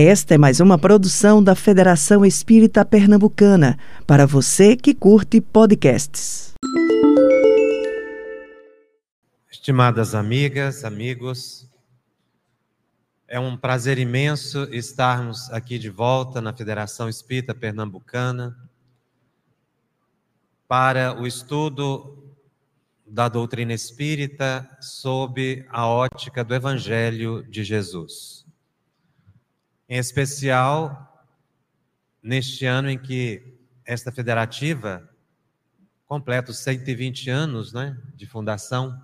Esta é mais uma produção da Federação Espírita Pernambucana, para você que curte podcasts. Estimadas amigas, amigos, é um prazer imenso estarmos aqui de volta na Federação Espírita Pernambucana para o estudo da doutrina espírita sob a ótica do Evangelho de Jesus. Em especial, neste ano em que esta federativa completa os 120 anos né, de fundação,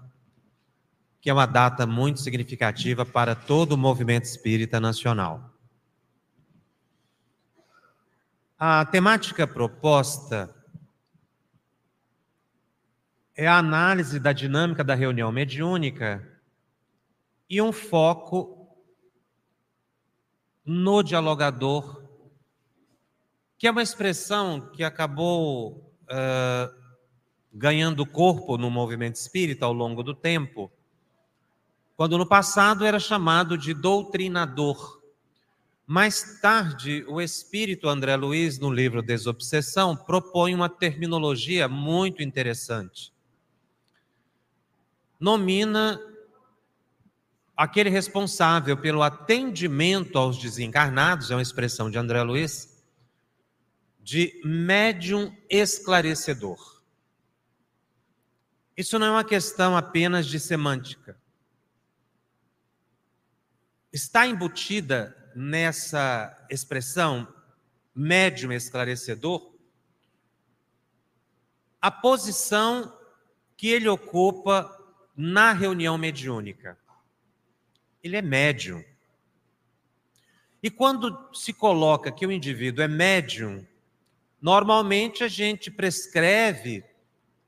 que é uma data muito significativa para todo o movimento espírita nacional. A temática proposta é a análise da dinâmica da reunião mediúnica e um foco no dialogador, que é uma expressão que acabou uh, ganhando corpo no movimento espírita ao longo do tempo, quando no passado era chamado de doutrinador. Mais tarde, o espírito André Luiz, no livro Desobsessão, propõe uma terminologia muito interessante nomina aquele responsável pelo atendimento aos desencarnados, é uma expressão de André Luiz, de médium esclarecedor. Isso não é uma questão apenas de semântica. Está embutida nessa expressão médium esclarecedor a posição que ele ocupa na reunião mediúnica. Ele é médium. E quando se coloca que o indivíduo é médium, normalmente a gente prescreve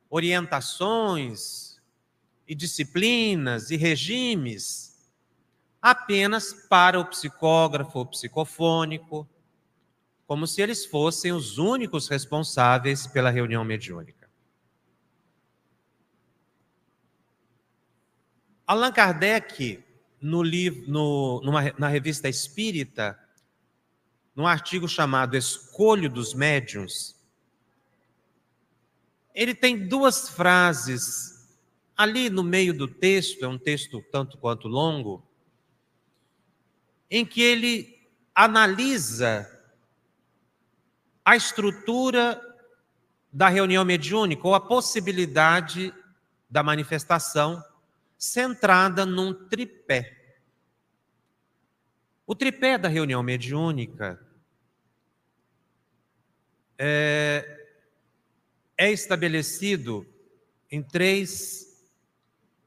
orientações e disciplinas e regimes apenas para o psicógrafo ou psicofônico, como se eles fossem os únicos responsáveis pela reunião mediúnica. Allan Kardec, no livro, no, numa, na revista Espírita, num artigo chamado Escolho dos Médiuns, ele tem duas frases ali no meio do texto, é um texto tanto quanto longo, em que ele analisa a estrutura da reunião mediúnica ou a possibilidade da manifestação centrada num tripé. O tripé da reunião mediúnica é, é estabelecido em três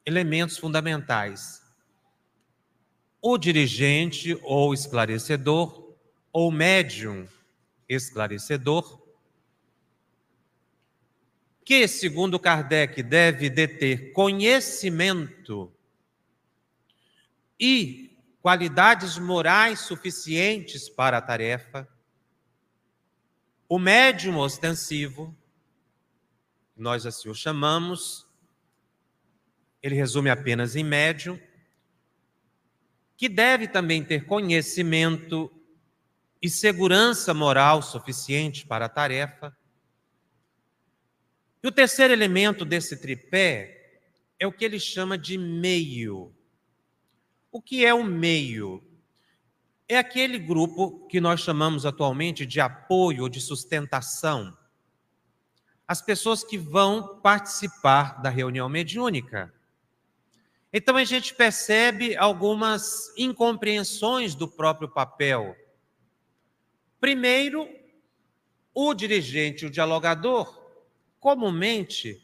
elementos fundamentais: o dirigente ou esclarecedor, ou médium esclarecedor, que, segundo Kardec, deve deter conhecimento e qualidades morais suficientes para a tarefa, o médium ostensivo, nós assim o chamamos, ele resume apenas em médium, que deve também ter conhecimento e segurança moral suficiente para a tarefa, e o terceiro elemento desse tripé é o que ele chama de meio. O que é o meio? É aquele grupo que nós chamamos atualmente de apoio ou de sustentação. As pessoas que vão participar da reunião mediúnica. Então a gente percebe algumas incompreensões do próprio papel. Primeiro, o dirigente, o dialogador, comumente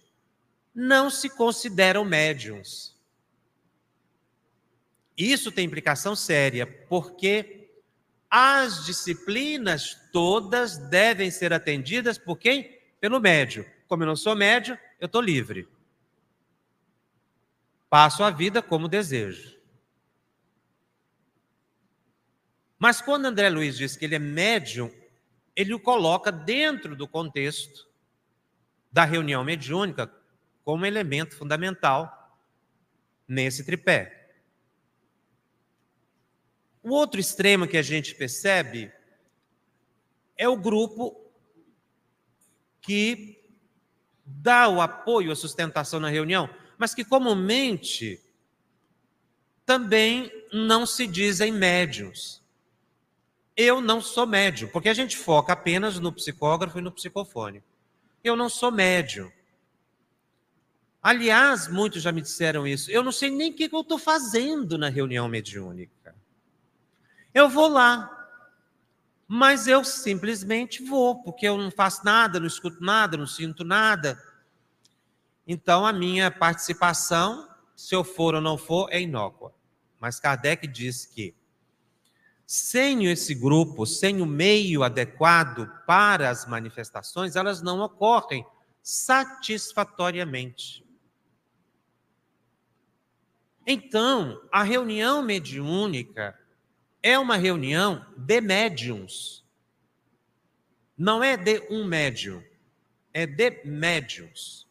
não se consideram médiums. Isso tem implicação séria, porque as disciplinas todas devem ser atendidas por quem? Pelo médium. Como eu não sou médium, eu estou livre. Passo a vida como desejo. Mas quando André Luiz diz que ele é médium, ele o coloca dentro do contexto da reunião mediúnica como elemento fundamental nesse tripé. O outro extremo que a gente percebe é o grupo que dá o apoio, a sustentação na reunião, mas que comumente também não se dizem médiums. Eu não sou médium, porque a gente foca apenas no psicógrafo e no psicofone. Eu não sou médium. Aliás, muitos já me disseram isso. Eu não sei nem o que eu estou fazendo na reunião mediúnica. Eu vou lá, mas eu simplesmente vou, porque eu não faço nada, não escuto nada, não sinto nada. Então, a minha participação, se eu for ou não for, é inócua. Mas Kardec diz que sem esse grupo, sem o meio adequado para as manifestações, elas não ocorrem satisfatoriamente. Então, a reunião mediúnica é uma reunião de médiums. Não é de um médium, é de médiums.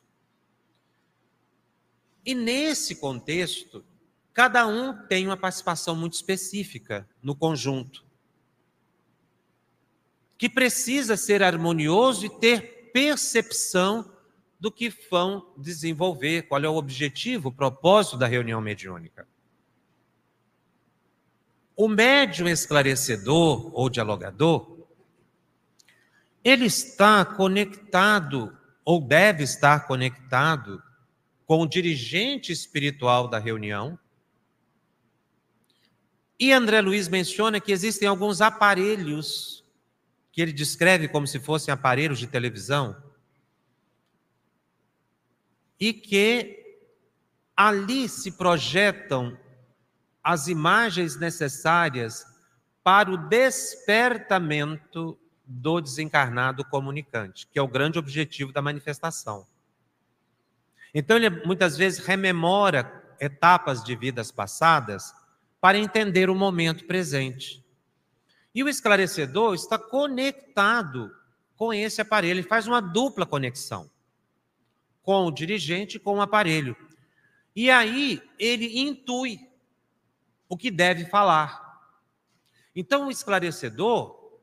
E nesse contexto, Cada um tem uma participação muito específica no conjunto, que precisa ser harmonioso e ter percepção do que vão desenvolver, qual é o objetivo, o propósito da reunião mediúnica. O médium esclarecedor ou dialogador, ele está conectado, ou deve estar conectado, com o dirigente espiritual da reunião, e André Luiz menciona que existem alguns aparelhos que ele descreve como se fossem aparelhos de televisão e que ali se projetam as imagens necessárias para o despertamento do desencarnado comunicante, que é o grande objetivo da manifestação. Então, ele muitas vezes rememora etapas de vidas passadas para entender o momento presente. E o esclarecedor está conectado com esse aparelho, ele faz uma dupla conexão com o dirigente e com o aparelho. E aí ele intui o que deve falar. Então o esclarecedor,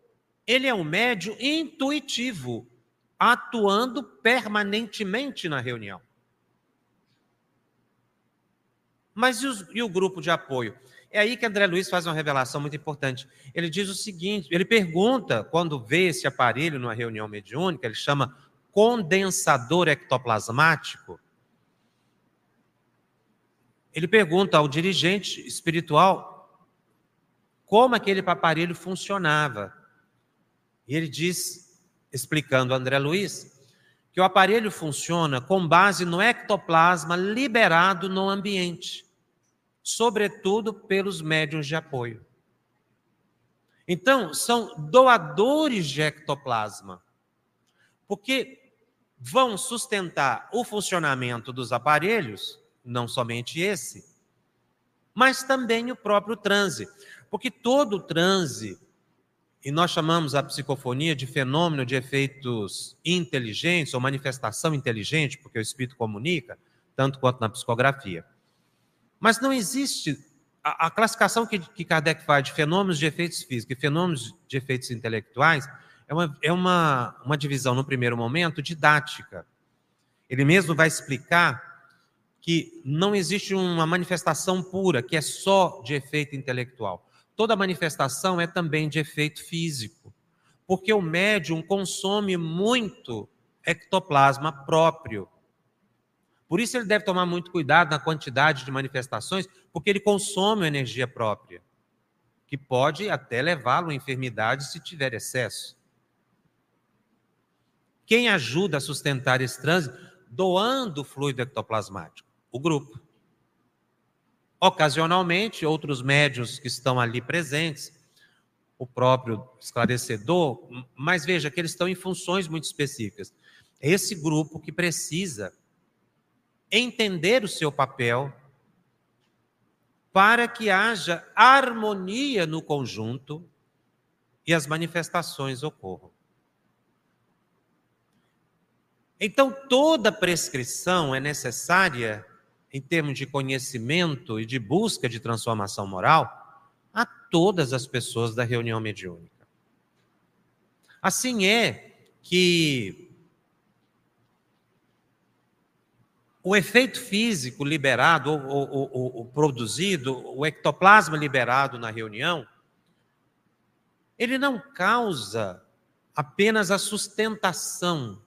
ele é um médio intuitivo, atuando permanentemente na reunião. Mas e, os, e o grupo de apoio? É aí que André Luiz faz uma revelação muito importante. Ele diz o seguinte: ele pergunta, quando vê esse aparelho numa reunião mediúnica, ele chama condensador ectoplasmático. Ele pergunta ao dirigente espiritual como aquele aparelho funcionava. E ele diz, explicando a André Luiz, que o aparelho funciona com base no ectoplasma liberado no ambiente sobretudo pelos médiuns de apoio. Então, são doadores de ectoplasma, porque vão sustentar o funcionamento dos aparelhos, não somente esse, mas também o próprio transe, porque todo transe, e nós chamamos a psicofonia de fenômeno de efeitos inteligentes ou manifestação inteligente, porque o espírito comunica, tanto quanto na psicografia. Mas não existe a, a classificação que, que, Kardec faz de fenômenos de efeitos físicos e fenômenos de efeitos intelectuais é uma, é uma, uma divisão, no primeiro momento, didática. Ele mesmo vai explicar que não existe uma manifestação pura, que é só de efeito intelectual. Toda manifestação é também de efeito físico, porque o médium consome muito ectoplasma próprio. Por isso ele deve tomar muito cuidado na quantidade de manifestações, porque ele consome energia própria, que pode até levá-lo à enfermidade se tiver excesso. Quem ajuda a sustentar esse trânsito? Doando fluido ectoplasmático, o grupo. Ocasionalmente, outros médios que estão ali presentes, o próprio esclarecedor, mas veja que eles estão em funções muito específicas. Esse grupo que precisa entender o seu papel, para que haja harmonia no conjunto e as manifestações ocorram. Então, toda prescrição é necessária, em termos de conhecimento e de busca de transformação moral, a todas as pessoas da reunião mediúnica. Assim é que o efeito físico liberado, ou, produzido, o ectoplasma liberado na reunião, ele não causa apenas a sustentação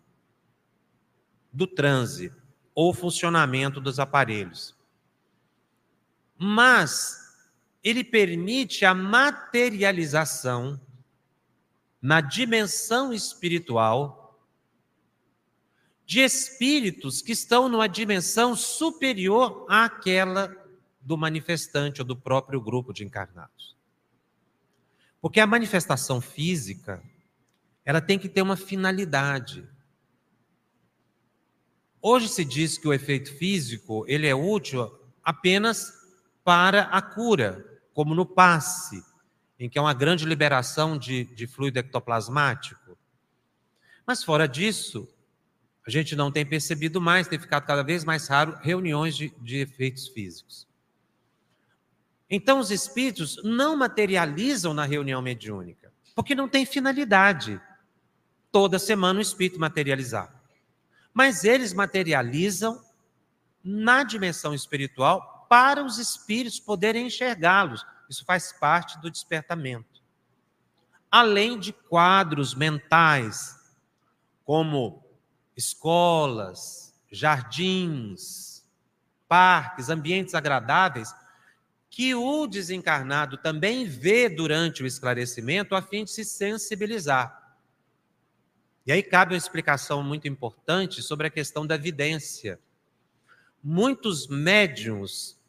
do transe ou funcionamento dos aparelhos, mas ele permite a materialização na dimensão espiritual de espíritos que estão numa dimensão superior àquela do manifestante ou do próprio grupo de encarnados. Porque a manifestação física, ela tem que ter uma finalidade. Hoje se diz que o efeito físico, ele é útil apenas para a cura, como no passe, em que é uma grande liberação de, de fluido ectoplasmático. Mas fora disso, a gente não tem percebido mais, tem ficado cada vez mais raro reuniões de, de efeitos físicos. Então, os espíritos não materializam na reunião mediúnica, porque não tem finalidade toda semana o espírito materializar. Mas eles materializam na dimensão espiritual para os espíritos poderem enxergá-los. Isso faz parte do despertamento. Além de quadros mentais, como escolas, jardins, parques, ambientes agradáveis, que o desencarnado também vê durante o esclarecimento a fim de se sensibilizar. E aí cabe uma explicação muito importante sobre a questão da vidência. Muitos médiums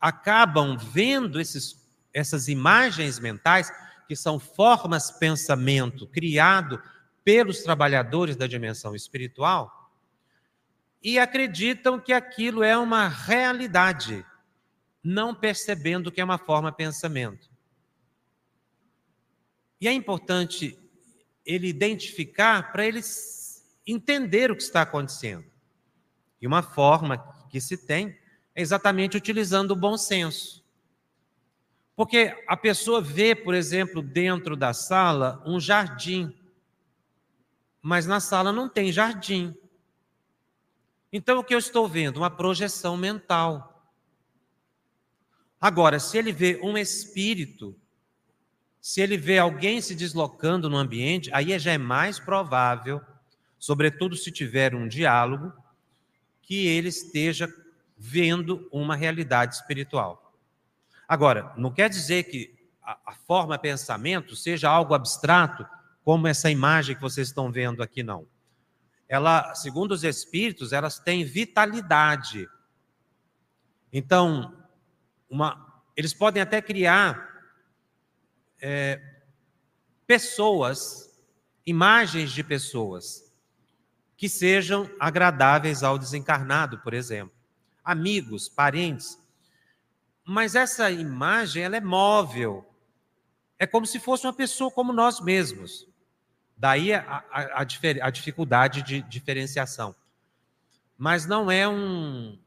acabam vendo esses, essas imagens mentais, que são formas pensamento criado pelos trabalhadores da dimensão espiritual e acreditam que aquilo é uma realidade, não percebendo que é uma forma pensamento. E é importante ele identificar para eles entender o que está acontecendo. E uma forma que se tem é exatamente utilizando o bom senso. Porque a pessoa vê, por exemplo, dentro da sala um jardim mas na sala não tem jardim. Então o que eu estou vendo? Uma projeção mental. Agora, se ele vê um espírito, se ele vê alguém se deslocando no ambiente, aí já é mais provável, sobretudo se tiver um diálogo, que ele esteja vendo uma realidade espiritual. Agora, não quer dizer que a, a forma pensamento seja algo abstrato como essa imagem que vocês estão vendo aqui, não. Ela, segundo os espíritos, elas têm vitalidade. Então, uma, eles podem até criar é, pessoas, imagens de pessoas, que sejam agradáveis ao desencarnado, por exemplo. Amigos, parentes. Mas essa imagem, ela é móvel. É como se fosse uma pessoa como nós mesmos. Daí a, a, a, dificuldade de diferenciação. Mas não é um,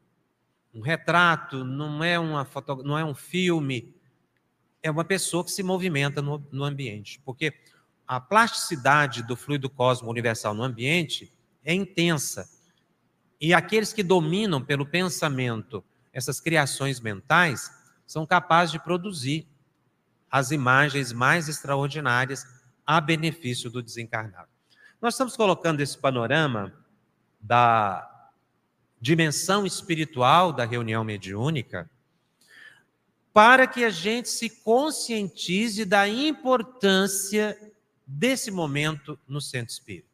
um retrato, não é, uma foto, não é um filme, é uma pessoa que se movimenta no, no ambiente. Porque a plasticidade do fluido cosmo universal no ambiente é intensa. E aqueles que dominam pelo pensamento essas criações mentais são capazes de produzir as imagens mais extraordinárias a benefício do desencarnado. Nós estamos colocando esse panorama da dimensão espiritual da reunião mediúnica para que a gente se conscientize da importância desse momento no centro espírita.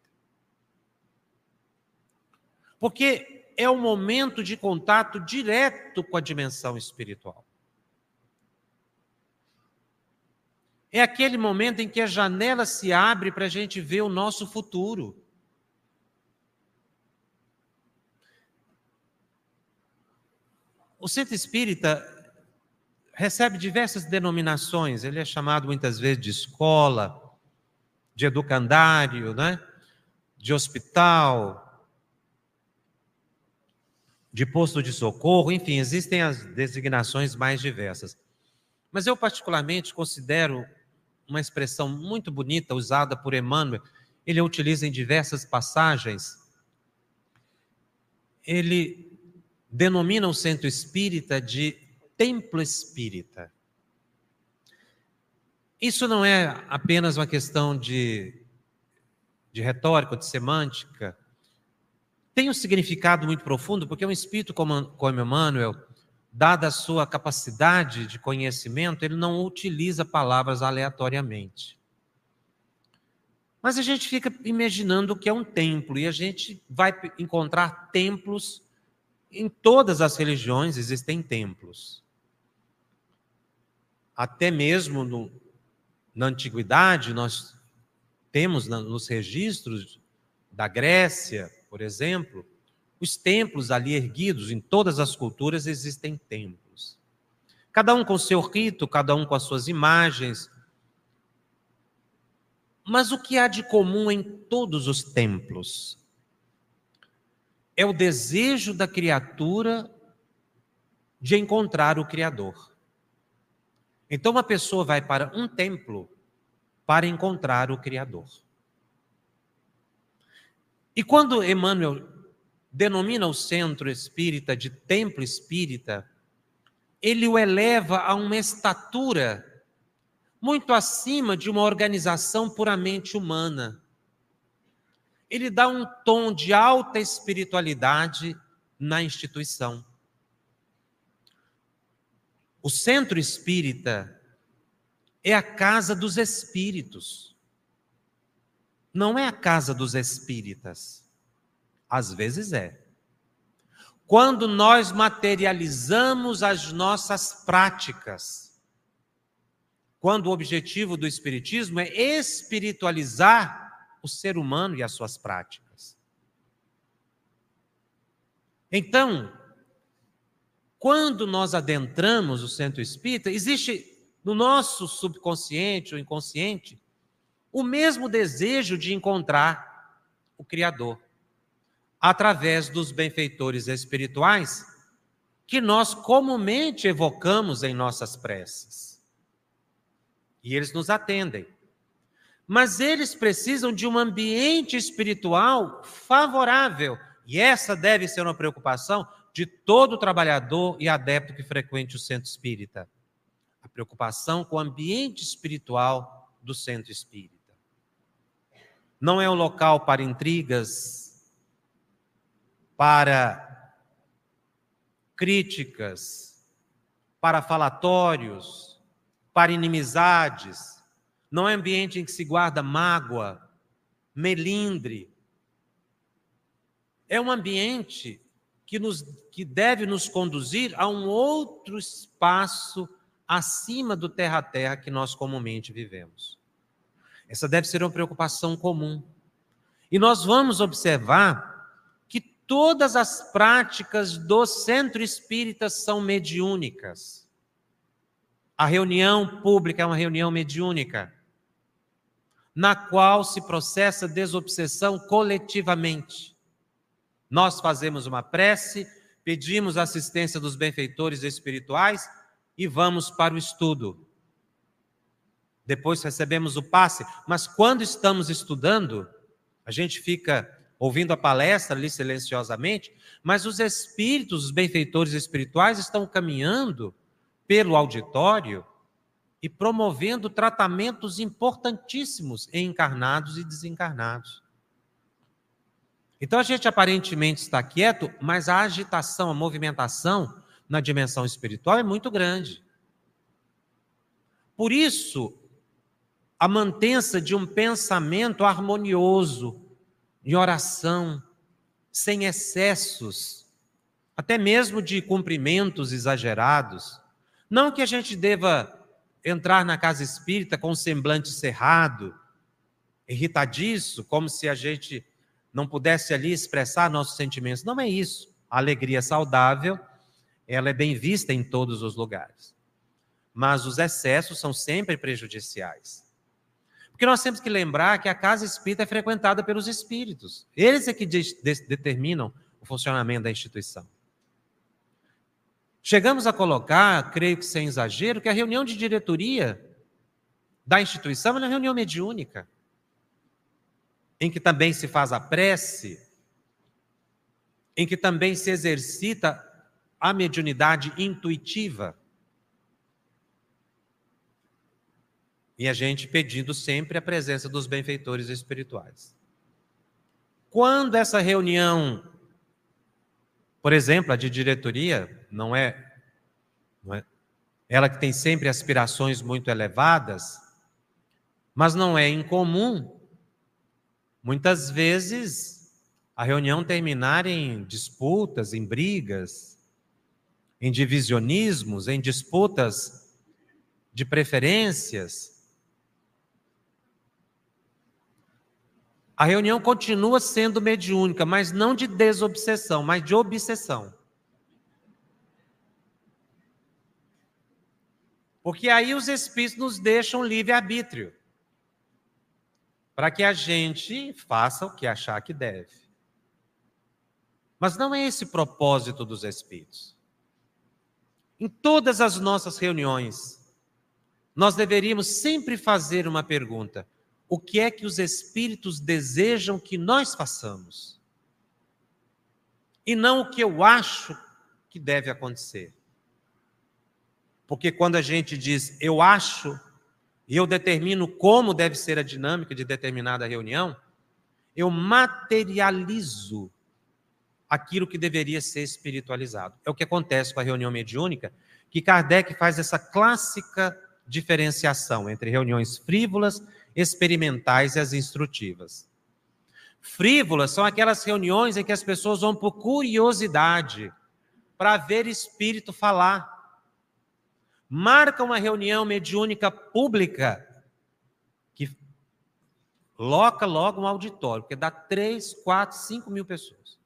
Porque é um momento de contato direto com a dimensão espiritual. É aquele momento em que a janela se abre para a gente ver o nosso futuro. O centro espírita recebe diversas denominações, ele é chamado muitas vezes de escola, de educandário, né? de hospital, de posto de socorro, enfim, existem as designações mais diversas. Mas eu, particularmente, considero uma expressão muito bonita usada por Emmanuel. Ele a utiliza em diversas passagens. Ele denomina o centro espírita de templo espírita. Isso não é apenas uma questão de, de retórica, de semântica. Tem um significado muito profundo, porque um espírito como, como Emmanuel, dada a sua capacidade de conhecimento, ele não utiliza palavras aleatoriamente. Mas a gente fica imaginando que é um templo, e a gente vai encontrar templos em todas as religiões, existem templos. Até mesmo no, na antiguidade, nós temos nos registros da Grécia, por exemplo, os templos ali erguidos, em todas as culturas existem templos. Cada um com seu rito, cada um com as suas imagens. Mas o que há de comum em todos os templos? É o desejo da criatura de encontrar o Criador. Então, uma pessoa vai para um templo para encontrar o Criador. E quando Emmanuel denomina o centro espírita de templo espírita, ele o eleva a uma estatura muito acima de uma organização puramente humana. Ele dá um tom de alta espiritualidade na instituição. O centro espírita é a casa dos espíritos. Não é a casa dos espíritas. Às vezes é. Quando nós materializamos as nossas práticas, quando o objetivo do Espiritismo é espiritualizar o ser humano e as suas práticas. Então, quando nós adentramos o centro espírita, existe no nosso subconsciente ou inconsciente o mesmo desejo de encontrar o Criador, através dos benfeitores espirituais que nós comumente evocamos em nossas preces. E eles nos atendem. Mas eles precisam de um ambiente espiritual favorável, e essa deve ser uma preocupação de todo trabalhador e adepto que frequente o centro espírita. A preocupação com o ambiente espiritual do centro espírita. Não é um local para intrigas, para críticas, para falatórios, para inimizades. Não é ambiente em que se guarda mágoa, melindre. É um ambiente que, nos, que deve nos conduzir a um outro espaço acima do terra a terra que nós comumente vivemos. Essa deve ser uma preocupação comum. E nós vamos observar todas as práticas do centro espírita são mediúnicas. A reunião pública é uma reunião mediúnica, na qual se processa desobsessão coletivamente. Nós fazemos uma prece, pedimos a assistência dos benfeitores espirituais e vamos para o estudo. Depois recebemos o passe, mas quando estamos estudando, a gente fica ouvindo a palestra ali silenciosamente, mas os espíritos, os benfeitores espirituais estão caminhando pelo auditório e promovendo tratamentos importantíssimos em encarnados e desencarnados. Então a gente aparentemente está quieto, mas a agitação, a movimentação na dimensão espiritual é muito grande. Por isso, a mantença de um pensamento harmonioso, de oração, sem excessos, até mesmo de cumprimentos exagerados. Não que a gente deva entrar na casa espírita com um semblante cerrado, irritadiço, como se a gente não pudesse ali expressar nossos sentimentos. Não é isso. A alegria saudável, ela é bem vista em todos os lugares. Mas os excessos são sempre prejudiciais. Porque nós temos que lembrar que a casa espírita é frequentada pelos espíritos. Eles é que de de determinam o funcionamento da instituição. Chegamos a colocar, creio que sem exagero, que a reunião de diretoria da instituição é uma reunião mediúnica, em que também se faz a prece, em que também se exercita a mediunidade intuitiva. E a gente pedindo sempre a presença dos benfeitores espirituais. Quando essa reunião, por exemplo, a de diretoria, não é, não é ela que tem sempre aspirações muito elevadas, mas não é incomum, muitas vezes, a reunião terminar em disputas, em brigas, em divisionismos, em disputas de preferências. A reunião continua sendo mediúnica, mas não de desobsessão, mas de obsessão. Porque aí os espíritos nos deixam livre-arbítrio para que a gente faça o que achar que deve. Mas não é esse o propósito dos Espíritos. Em todas as nossas reuniões, nós deveríamos sempre fazer uma pergunta: o que é que os Espíritos desejam que nós façamos? E não o que eu acho que deve acontecer. Porque quando a gente diz eu acho, e eu determino como deve ser a dinâmica de determinada reunião, eu materializo aquilo que deveria ser espiritualizado. É o que acontece com a reunião mediúnica, que Kardec faz essa clássica diferenciação entre reuniões frívolas, experimentais e as instrutivas. Frívolas são aquelas reuniões em que as pessoas vão por curiosidade, para ver espírito falar marca uma reunião mediúnica pública que loca logo um auditório, porque dá três, quatro, cinco mil pessoas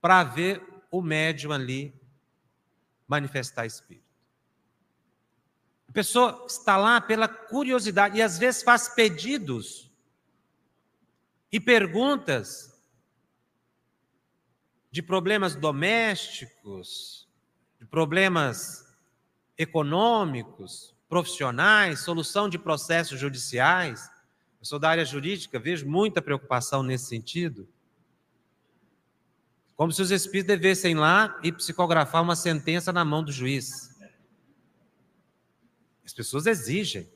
para ver o médium ali manifestar espírito. Pessoa está lá pela curiosidade e às vezes faz pedidos e perguntas de problemas domésticos, de problemas econômicos, profissionais, solução de processos judiciais. Eu sou da área jurídica, vejo muita preocupação nesse sentido. Como se os espíritos devessem lá e psicografar uma sentença na mão do juiz. As pessoas exigem.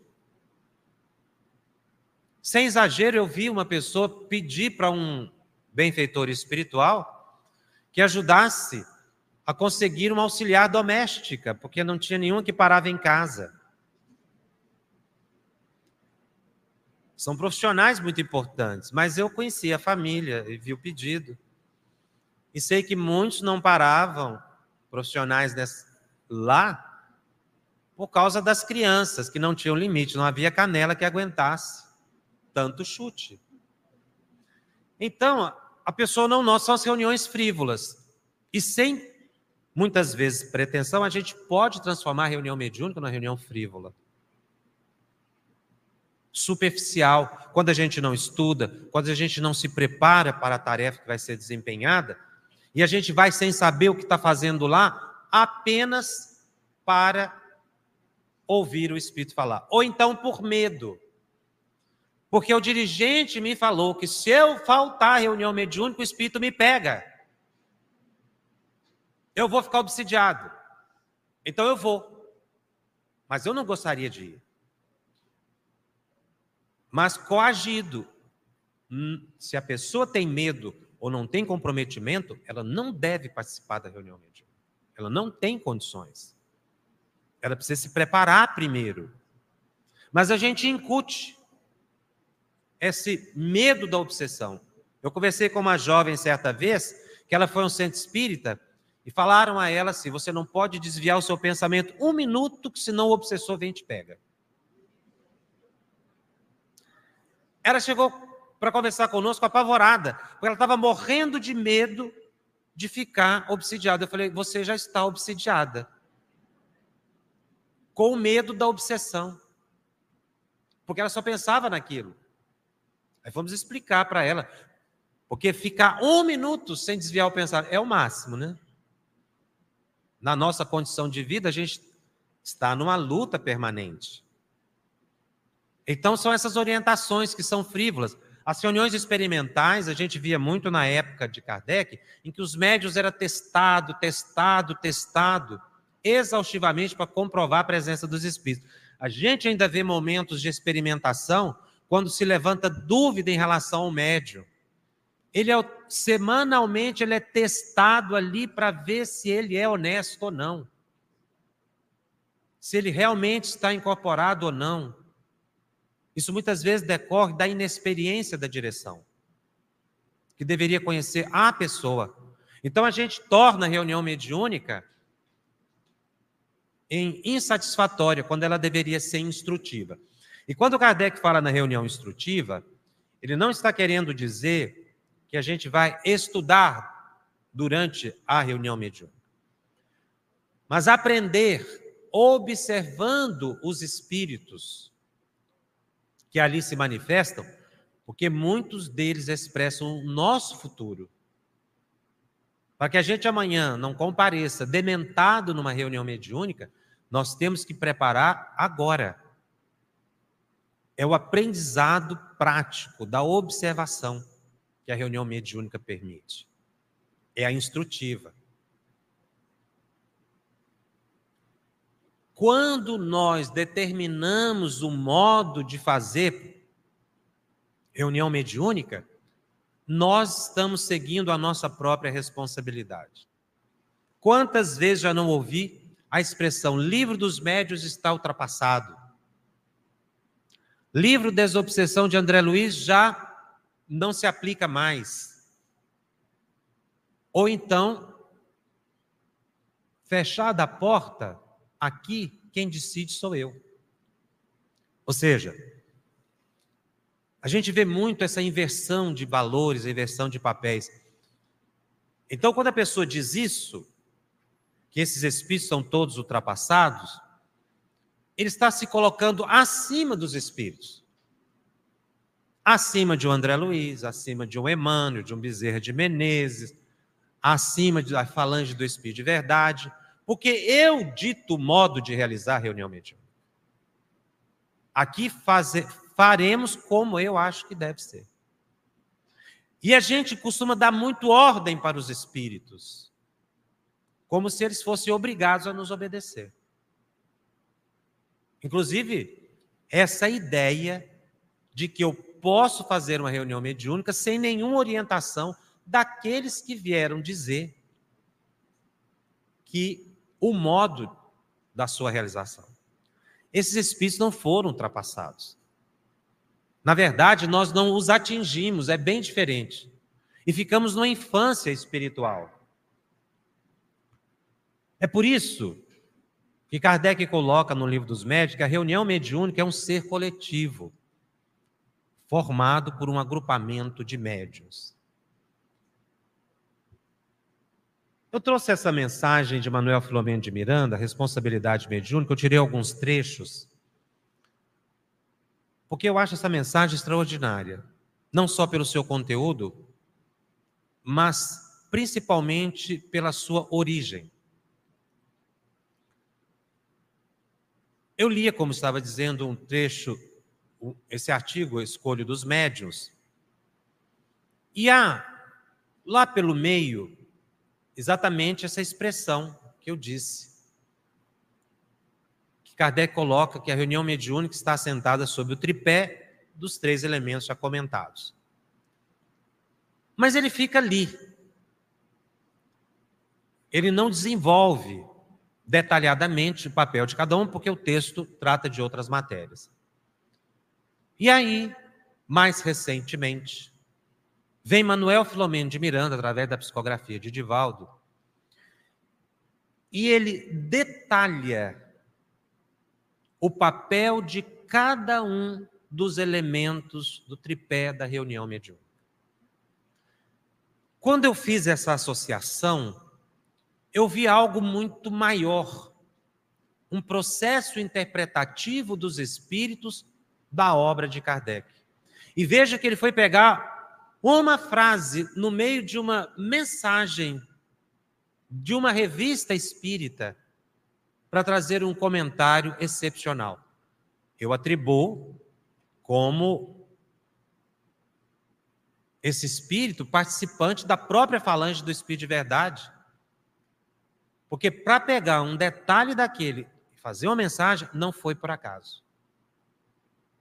Sem exagero, eu vi uma pessoa pedir para um benfeitor espiritual que ajudasse a conseguir uma auxiliar doméstica, porque não tinha nenhuma que parava em casa. São profissionais muito importantes, mas eu conheci a família e vi o pedido. E sei que muitos não paravam, profissionais lá, por causa das crianças, que não tinham limite, não havia canela que aguentasse tanto chute. Então, a pessoa não nota, são as reuniões frívolas. E sem muitas vezes pretensão, a gente pode transformar a reunião mediúnica numa reunião frívola. Superficial, quando a gente não estuda, quando a gente não se prepara para a tarefa que vai ser desempenhada, e a gente vai sem saber o que está fazendo lá, apenas para ouvir o Espírito falar. Ou então por medo. Porque o dirigente me falou que se eu faltar à reunião mediúnica, o Espírito me pega eu vou ficar obsidiado. Então eu vou. Mas eu não gostaria de ir. Mas coagido. Hum, se a pessoa tem medo ou não tem comprometimento, ela não deve participar da reunião mediúnica. Ela não tem condições. Ela precisa se preparar primeiro. Mas a gente incute esse medo da obsessão. Eu conversei com uma jovem certa vez, que ela foi a um centro espírita, e falaram a ela assim: você não pode desviar o seu pensamento um minuto, que senão o obsessor vem e te pega. Ela chegou para conversar conosco apavorada, porque ela estava morrendo de medo de ficar obsidiada. Eu falei: você já está obsidiada. Com medo da obsessão. Porque ela só pensava naquilo. Aí vamos explicar para ela. Porque ficar um minuto sem desviar o pensamento é o máximo, né? na nossa condição de vida, a gente está numa luta permanente. Então, são essas orientações que são frívolas. As reuniões experimentais, a gente via muito na época de Kardec, em que os médios era testado, testado, testado, exaustivamente para comprovar a presença dos espíritos. A gente ainda vê momentos de experimentação quando se levanta dúvida em relação ao médium. Ele é semanalmente ele é testado ali para ver se ele é honesto ou não. Se ele realmente está incorporado ou não. Isso muitas vezes decorre da inexperiência da direção, que deveria conhecer a pessoa. Então a gente torna a reunião mediúnica em insatisfatória, quando ela deveria ser instrutiva. E quando Kardec fala na reunião instrutiva, ele não está querendo dizer que a gente vai estudar durante a reunião mediúnica, mas aprender observando os espíritos que ali se manifestam, porque muitos deles expressam o nosso futuro. Para que a gente amanhã não compareça dementado numa reunião mediúnica, nós temos que preparar agora. É o aprendizado prático da observação que a reunião mediúnica permite. É a instrutiva. Quando nós determinamos o modo de fazer reunião mediúnica, nós estamos seguindo a nossa própria responsabilidade. Quantas vezes já não ouvi a expressão livro dos médios está ultrapassado? Livro Desobsessão de André Luiz já não se aplica mais. Ou então, fechada a porta, Aqui, quem decide sou eu. Ou seja, a gente vê muito essa inversão de valores, inversão de papéis. Então, quando a pessoa diz isso, que esses espíritos são todos ultrapassados, ele está se colocando acima dos espíritos. Acima de um André Luiz, acima de um Emmanuel, de um Bezerra de Menezes, acima da falange do Espírito de Verdade. Porque eu dito o modo de realizar a reunião mediúnica. Aqui faze, faremos como eu acho que deve ser. E a gente costuma dar muito ordem para os espíritos, como se eles fossem obrigados a nos obedecer. Inclusive, essa ideia de que eu posso fazer uma reunião mediúnica sem nenhuma orientação daqueles que vieram dizer que o modo da sua realização. Esses espíritos não foram ultrapassados. Na verdade, nós não os atingimos, é bem diferente. E ficamos numa infância espiritual. É por isso que Kardec coloca no livro dos médicos que a reunião mediúnica é um ser coletivo, formado por um agrupamento de médiuns. Eu trouxe essa mensagem de Manuel Filomeno de Miranda, Responsabilidade Mediúnica, eu tirei alguns trechos, porque eu acho essa mensagem extraordinária, não só pelo seu conteúdo, mas principalmente pela sua origem. Eu lia, como estava dizendo, um trecho, esse artigo, Escolho dos Médiuns, e há, lá pelo meio, exatamente essa expressão que eu disse. Que Kardec coloca que a reunião mediúnica está assentada sobre o tripé dos três elementos já comentados. Mas ele fica ali. Ele não desenvolve detalhadamente o papel de cada um, porque o texto trata de outras matérias. E aí, mais recentemente, Vem Manuel Filomeno de Miranda, através da psicografia de Divaldo, e ele detalha o papel de cada um dos elementos do tripé da reunião mediúnica. Quando eu fiz essa associação, eu vi algo muito maior, um processo interpretativo dos espíritos da obra de Kardec. E veja que ele foi pegar uma frase no meio de uma mensagem de uma revista espírita para trazer um comentário excepcional. Eu atribuo como esse espírito participante da própria falange do Espírito de Verdade. Porque para pegar um detalhe daquele e fazer uma mensagem, não foi por acaso.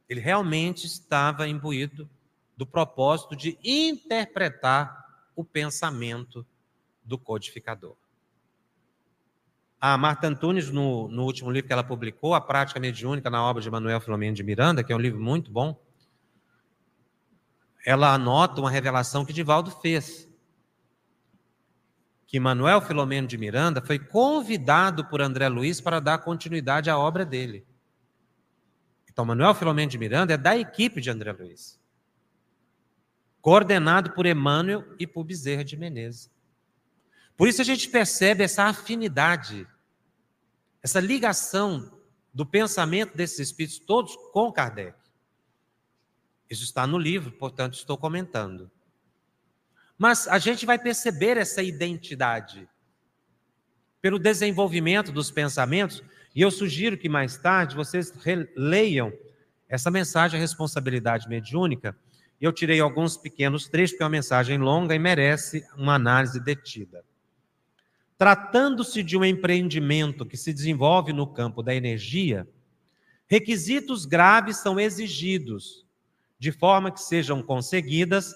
Ele realmente estava imbuído do propósito de interpretar o pensamento do codificador. A Marta Antunes, no, no, último livro que ela publicou, A Prática Mediúnica na obra de Manuel Filomeno de Miranda, que é um livro muito bom, ela anota uma revelação que Divaldo fez. Que Manuel Filomeno de Miranda foi convidado por André Luiz para dar continuidade à obra dele. Então, Manuel Filomeno de Miranda é da equipe de André Luiz, coordenado por Emmanuel e por Bezerra de Menezes. Por isso a gente percebe essa afinidade, essa ligação do pensamento desses espíritos todos com Kardec. Isso está no livro, portanto, estou comentando. Mas a gente vai perceber essa identidade pelo desenvolvimento dos pensamentos e eu sugiro que mais tarde vocês leiam essa mensagem a responsabilidade mediúnica. Eu tirei alguns pequenos trechos, porque é uma mensagem longa e merece uma análise detida. Tratando-se de um empreendimento que se desenvolve no campo da energia, requisitos graves são exigidos, de forma que sejam conseguidas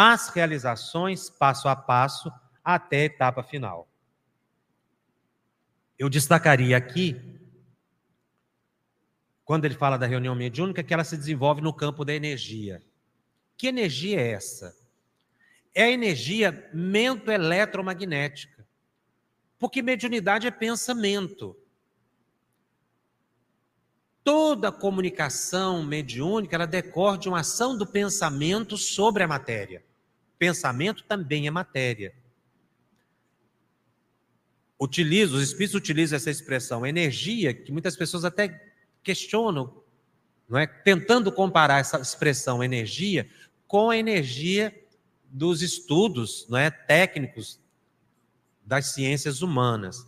as realizações passo a passo até a etapa final. Eu destacaria aqui, quando ele fala da reunião mediúnica, que ela se desenvolve no campo da energia. Que energia é essa? É a energia mento-eletromagnética. Porque mediunidade é pensamento. Toda comunicação mediúnica ela decorre de uma ação do pensamento sobre a matéria. Pensamento também é matéria utiliza, os espíritos utilizam essa expressão energia, que muitas pessoas até questionam, não é? tentando comparar essa expressão energia com a energia dos estudos não é? técnicos das ciências humanas.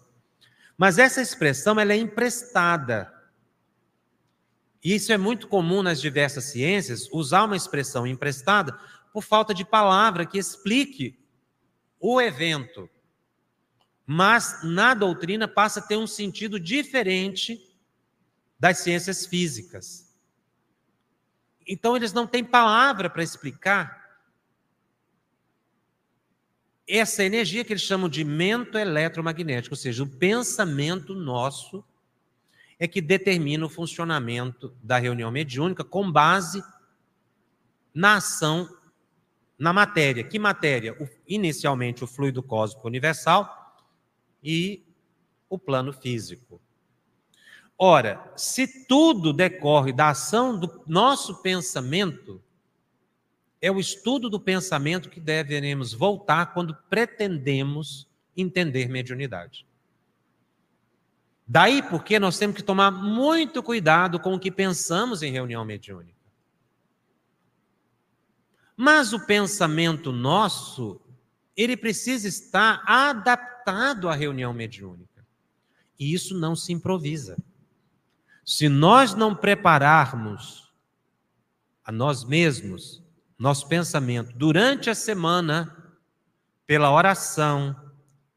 Mas essa expressão ela é emprestada. E isso é muito comum nas diversas ciências, usar uma expressão emprestada por falta de palavra que explique o evento mas na doutrina passa a ter um sentido diferente das ciências físicas. Então, eles não têm palavra para explicar essa energia que eles chamam de mento eletromagnético, ou seja, o pensamento nosso é que determina o funcionamento da reunião mediúnica com base na ação na matéria. Que matéria? O, inicialmente o fluido cósmico universal, e o plano físico. Ora, se tudo decorre da ação do nosso pensamento, é o estudo do pensamento que deveremos voltar quando pretendemos entender mediunidade. Daí porque nós temos que tomar muito cuidado com o que pensamos em reunião mediúnica. Mas o pensamento nosso, ele precisa estar adaptado à reunião mediúnica. E isso não se improvisa. Se nós não prepararmos a nós mesmos, nosso pensamento, durante a semana, pela oração,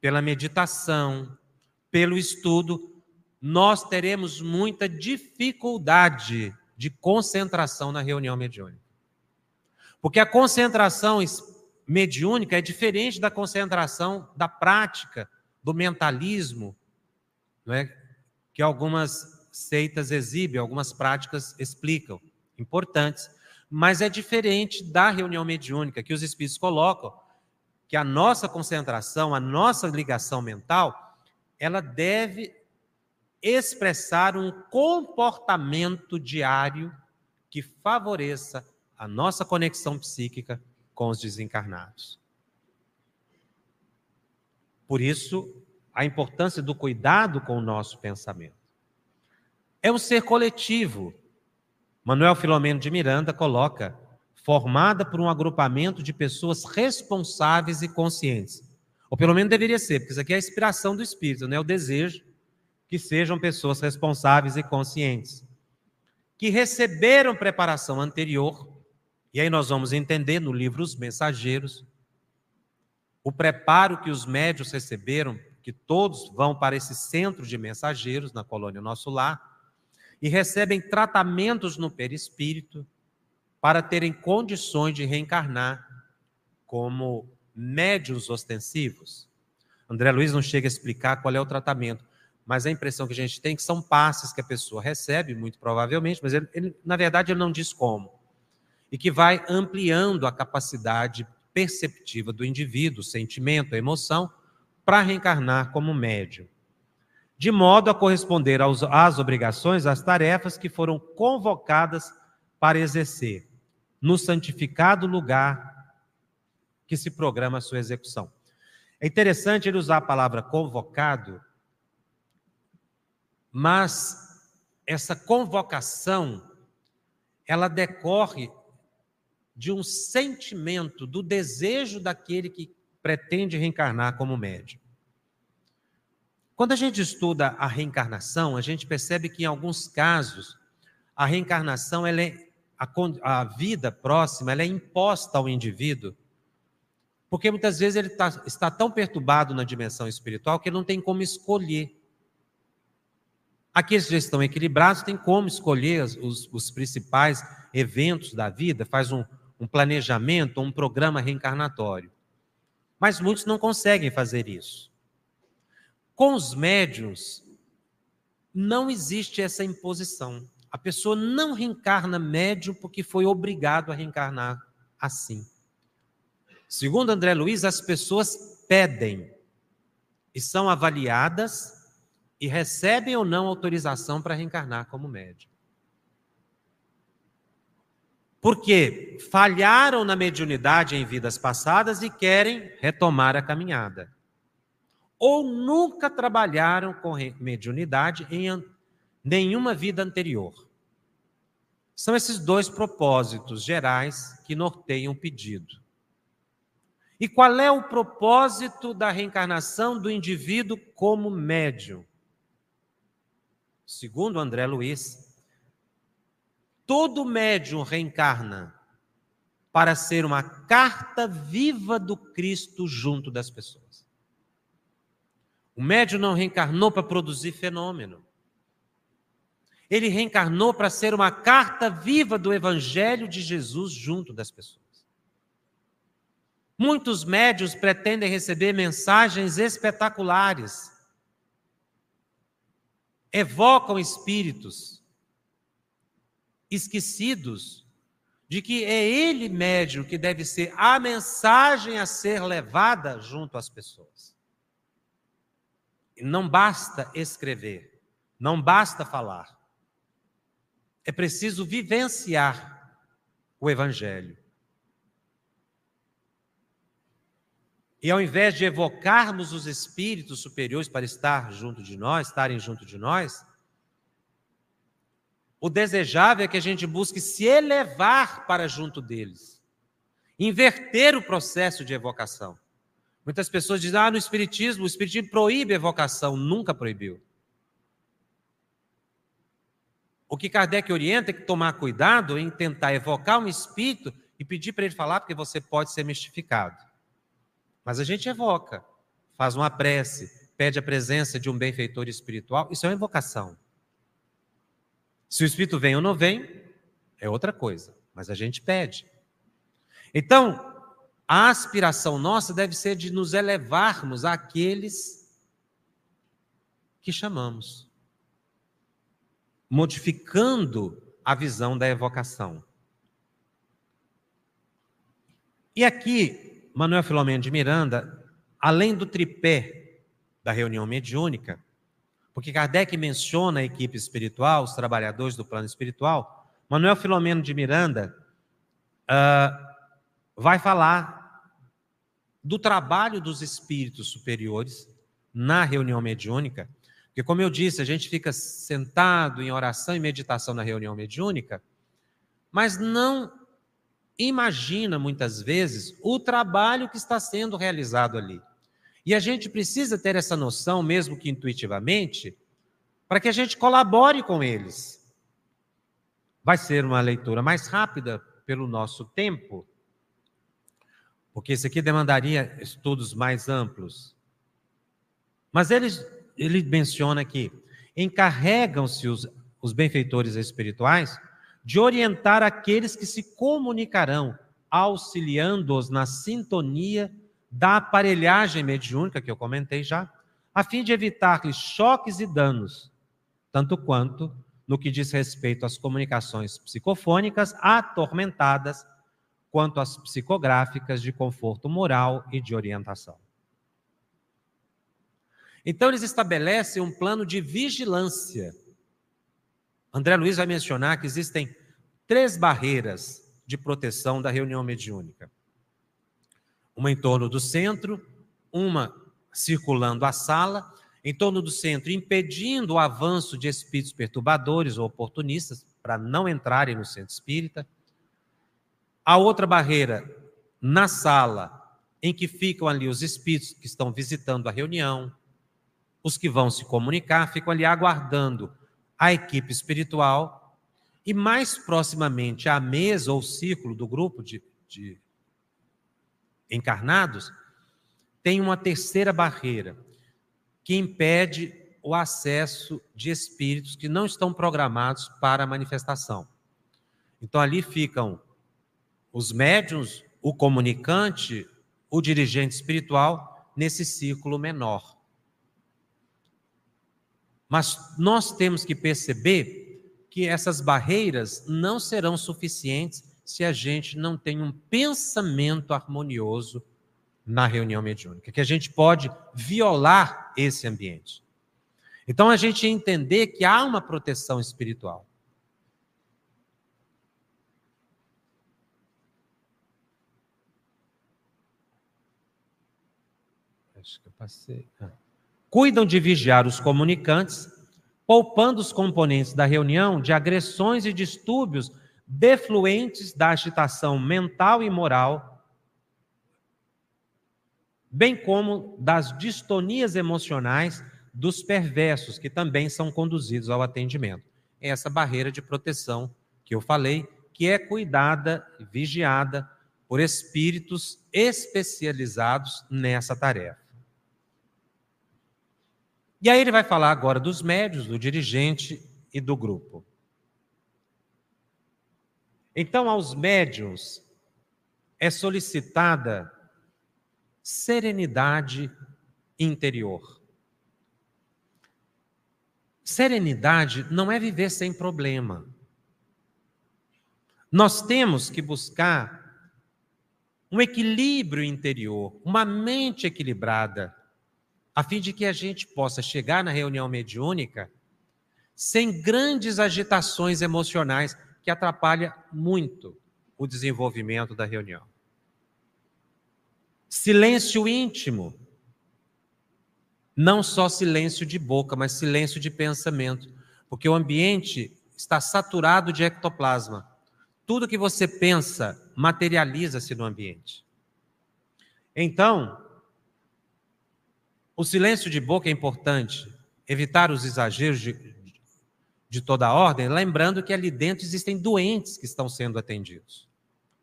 pela meditação, pelo estudo, nós teremos muita dificuldade de concentração na reunião mediúnica. Porque a concentração mediúnica é diferente da concentração da prática, do mentalismo, não é? que algumas seitas exibem, algumas práticas explicam, importantes, mas é diferente da reunião mediúnica que os espíritos colocam, que a nossa concentração, a nossa ligação mental, ela deve expressar um comportamento diário que favoreça a nossa conexão psíquica com os desencarnados. Por isso, a importância do cuidado com o nosso pensamento. É um ser coletivo. Manuel Filomeno de Miranda coloca, formada por um agrupamento de pessoas responsáveis e conscientes. Ou pelo menos deveria ser, porque isso aqui é a inspiração do Espírito, não é o desejo que sejam pessoas responsáveis e conscientes, que receberam preparação anterior, e aí nós vamos entender no livro Os Mensageiros, o preparo que os médios receberam, que todos vão para esse centro de mensageiros na colônia Nosso Lar, e recebem tratamentos no perispírito para terem condições de reencarnar como médios ostensivos. André Luiz não chega a explicar qual é o tratamento, mas a impressão que a gente tem é que são passes que a pessoa recebe, muito provavelmente, mas ele, ele, na verdade ele não diz como. E que vai ampliando a capacidade perceptiva do indivíduo, o sentimento, a emoção, para reencarnar como médium. De modo a corresponder aos, às obrigações, às tarefas que foram convocadas para exercer no santificado lugar que se programa a sua execução. É interessante ele usar a palavra convocado, mas essa convocação ela decorre de um sentimento, do desejo daquele que pretende reencarnar como médium. Quando a gente estuda a reencarnação, a gente percebe que em alguns casos a reencarnação ela é a, a vida próxima ela é imposta ao indivíduo porque muitas vezes ele tá, está tão perturbado na dimensão espiritual que ele não tem como escolher. Aqueles que estão equilibrados têm como escolher os, os principais eventos da vida, faz um, um planejamento, um programa reencarnatório. Mas muitos não conseguem fazer isso. Com os médiums, não existe essa imposição. A pessoa não reencarna médium porque foi obrigado a reencarnar assim. Segundo André Luiz, as pessoas pedem e são avaliadas e recebem ou não autorização para reencarnar como médium. Porque falharam na mediunidade em vidas passadas e querem retomar a caminhada. Ou nunca trabalharam com mediunidade em nenhuma vida anterior. São esses dois propósitos gerais que norteiam o pedido. E qual é o propósito da reencarnação do indivíduo como médium? Segundo André Luiz, todo médium reencarna para ser uma carta viva do Cristo junto das pessoas. O médium não reencarnou para produzir fenômeno. Ele reencarnou para ser uma carta viva do Evangelho de Jesus junto das pessoas. Muitos médios pretendem receber mensagens espetaculares, evocam espíritos esquecidos de que é ele médium que deve ser a mensagem a ser levada junto às pessoas. Não basta escrever, não basta falar. É preciso vivenciar o evangelho. E ao invés de evocarmos os espíritos superiores para estar junto de nós, estarem junto de nós, o desejável é que a gente busque se elevar para junto deles, inverter o processo de evocação. Muitas pessoas dizem: ah, no Espiritismo, o Espiritismo proíbe a evocação, nunca proibiu. O que Kardec orienta é que tomar cuidado em tentar evocar um espírito e pedir para ele falar, porque você pode ser mistificado. Mas a gente evoca, faz uma prece, pede a presença de um benfeitor espiritual, isso é uma invocação. Se o Espírito vem ou não vem, é outra coisa, mas a gente pede. Então, a aspiração nossa deve ser de nos elevarmos àqueles que chamamos, modificando a visão da evocação. E aqui Manuel Filomeno de Miranda, além do tripé da reunião mediúnica, porque Kardec menciona a equipe espiritual, os trabalhadores do plano espiritual, Manuel Filomeno de Miranda uh, vai falar do trabalho dos espíritos superiores na reunião mediúnica, porque, como eu disse, a gente fica sentado em oração e meditação na reunião mediúnica, mas não imagina muitas vezes o trabalho que está sendo realizado ali. E a gente precisa ter essa noção, mesmo que intuitivamente, para que a gente colabore com eles. Vai ser uma leitura mais rápida pelo nosso tempo, porque isso aqui demandaria estudos mais amplos. Mas ele, ele menciona que encarregam-se os, os benfeitores espirituais de orientar aqueles que se comunicarão, auxiliando-os na sintonia da aparelhagem mediúnica, que eu comentei já, a fim de evitar-lhes choques e danos, tanto quanto no que diz respeito às comunicações psicofônicas atormentadas, quanto às psicográficas de conforto moral e de orientação. Então, eles estabelecem um plano de vigilância. André Luiz vai mencionar que existem três barreiras de proteção da reunião mediúnica: uma em torno do centro, uma circulando a sala, em torno do centro, impedindo o avanço de espíritos perturbadores ou oportunistas para não entrarem no centro espírita. A outra barreira na sala, em que ficam ali os espíritos que estão visitando a reunião, os que vão se comunicar, ficam ali aguardando a equipe espiritual e mais proximamente à mesa ou círculo do grupo de, de encarnados, tem uma terceira barreira que impede o acesso de espíritos que não estão programados para a manifestação. Então ali ficam os médiums, o comunicante, o dirigente espiritual nesse círculo menor. Mas nós temos que perceber que essas barreiras não serão suficientes se a gente não tem um pensamento harmonioso na reunião mediúnica, que a gente pode violar esse ambiente. Então a gente entender que há uma proteção espiritual. Acho que eu passei. Ah. Cuidam de vigiar os comunicantes, poupando os componentes da reunião de agressões e distúrbios defluentes da agitação mental e moral, bem como das distonias emocionais dos perversos, que também são conduzidos ao atendimento. É essa barreira de proteção que eu falei, que é cuidada e vigiada por espíritos especializados nessa tarefa. E aí ele vai falar agora dos médios, do dirigente e do grupo. Então, aos médiuns é solicitada serenidade interior. Serenidade não é viver sem problema. Nós temos que buscar um equilíbrio interior, uma mente equilibrada, a fim de que a gente possa chegar na reunião mediúnica sem grandes agitações emocionais que atrapalha muito o desenvolvimento da reunião. Silêncio íntimo. Não só silêncio de boca, mas silêncio de pensamento, porque o ambiente está saturado de ectoplasma. Tudo que você pensa materializa-se no ambiente. Então, o silêncio de boca é importante, evitar os exageros de, de toda a ordem, lembrando que ali dentro existem doentes que estão sendo atendidos.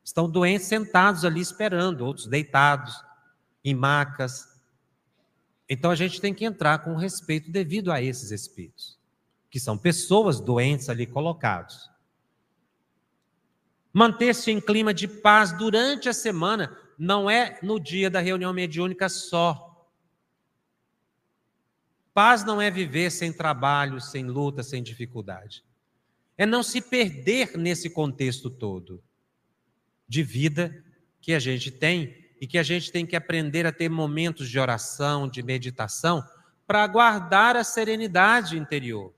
Estão doentes sentados ali esperando, outros deitados, em macas. Então a gente tem que entrar com respeito devido a esses espíritos, que são pessoas doentes ali colocados. Manter-se em clima de paz durante a semana não é no dia da reunião mediúnica só. Paz não é viver sem trabalho, sem luta, sem dificuldade. É não se perder nesse contexto todo de vida que a gente tem e que a gente tem que aprender a ter momentos de oração, de meditação, para guardar a serenidade interior.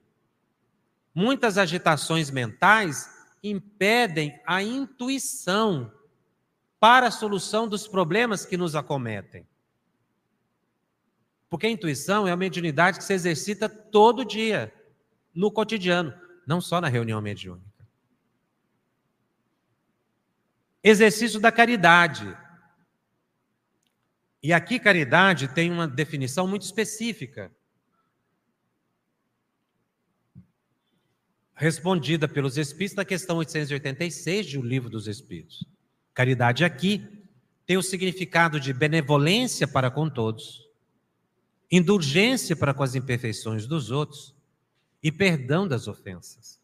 Muitas agitações mentais impedem a intuição para a solução dos problemas que nos acometem. Porque a intuição é uma mediunidade que se exercita todo dia, no cotidiano, não só na reunião mediúnica. Exercício da caridade. E aqui, caridade tem uma definição muito específica. Respondida pelos Espíritos na questão 886 do Livro dos Espíritos. Caridade aqui tem o significado de benevolência para com todos, indulgência para com as imperfeições dos outros e perdão das ofensas.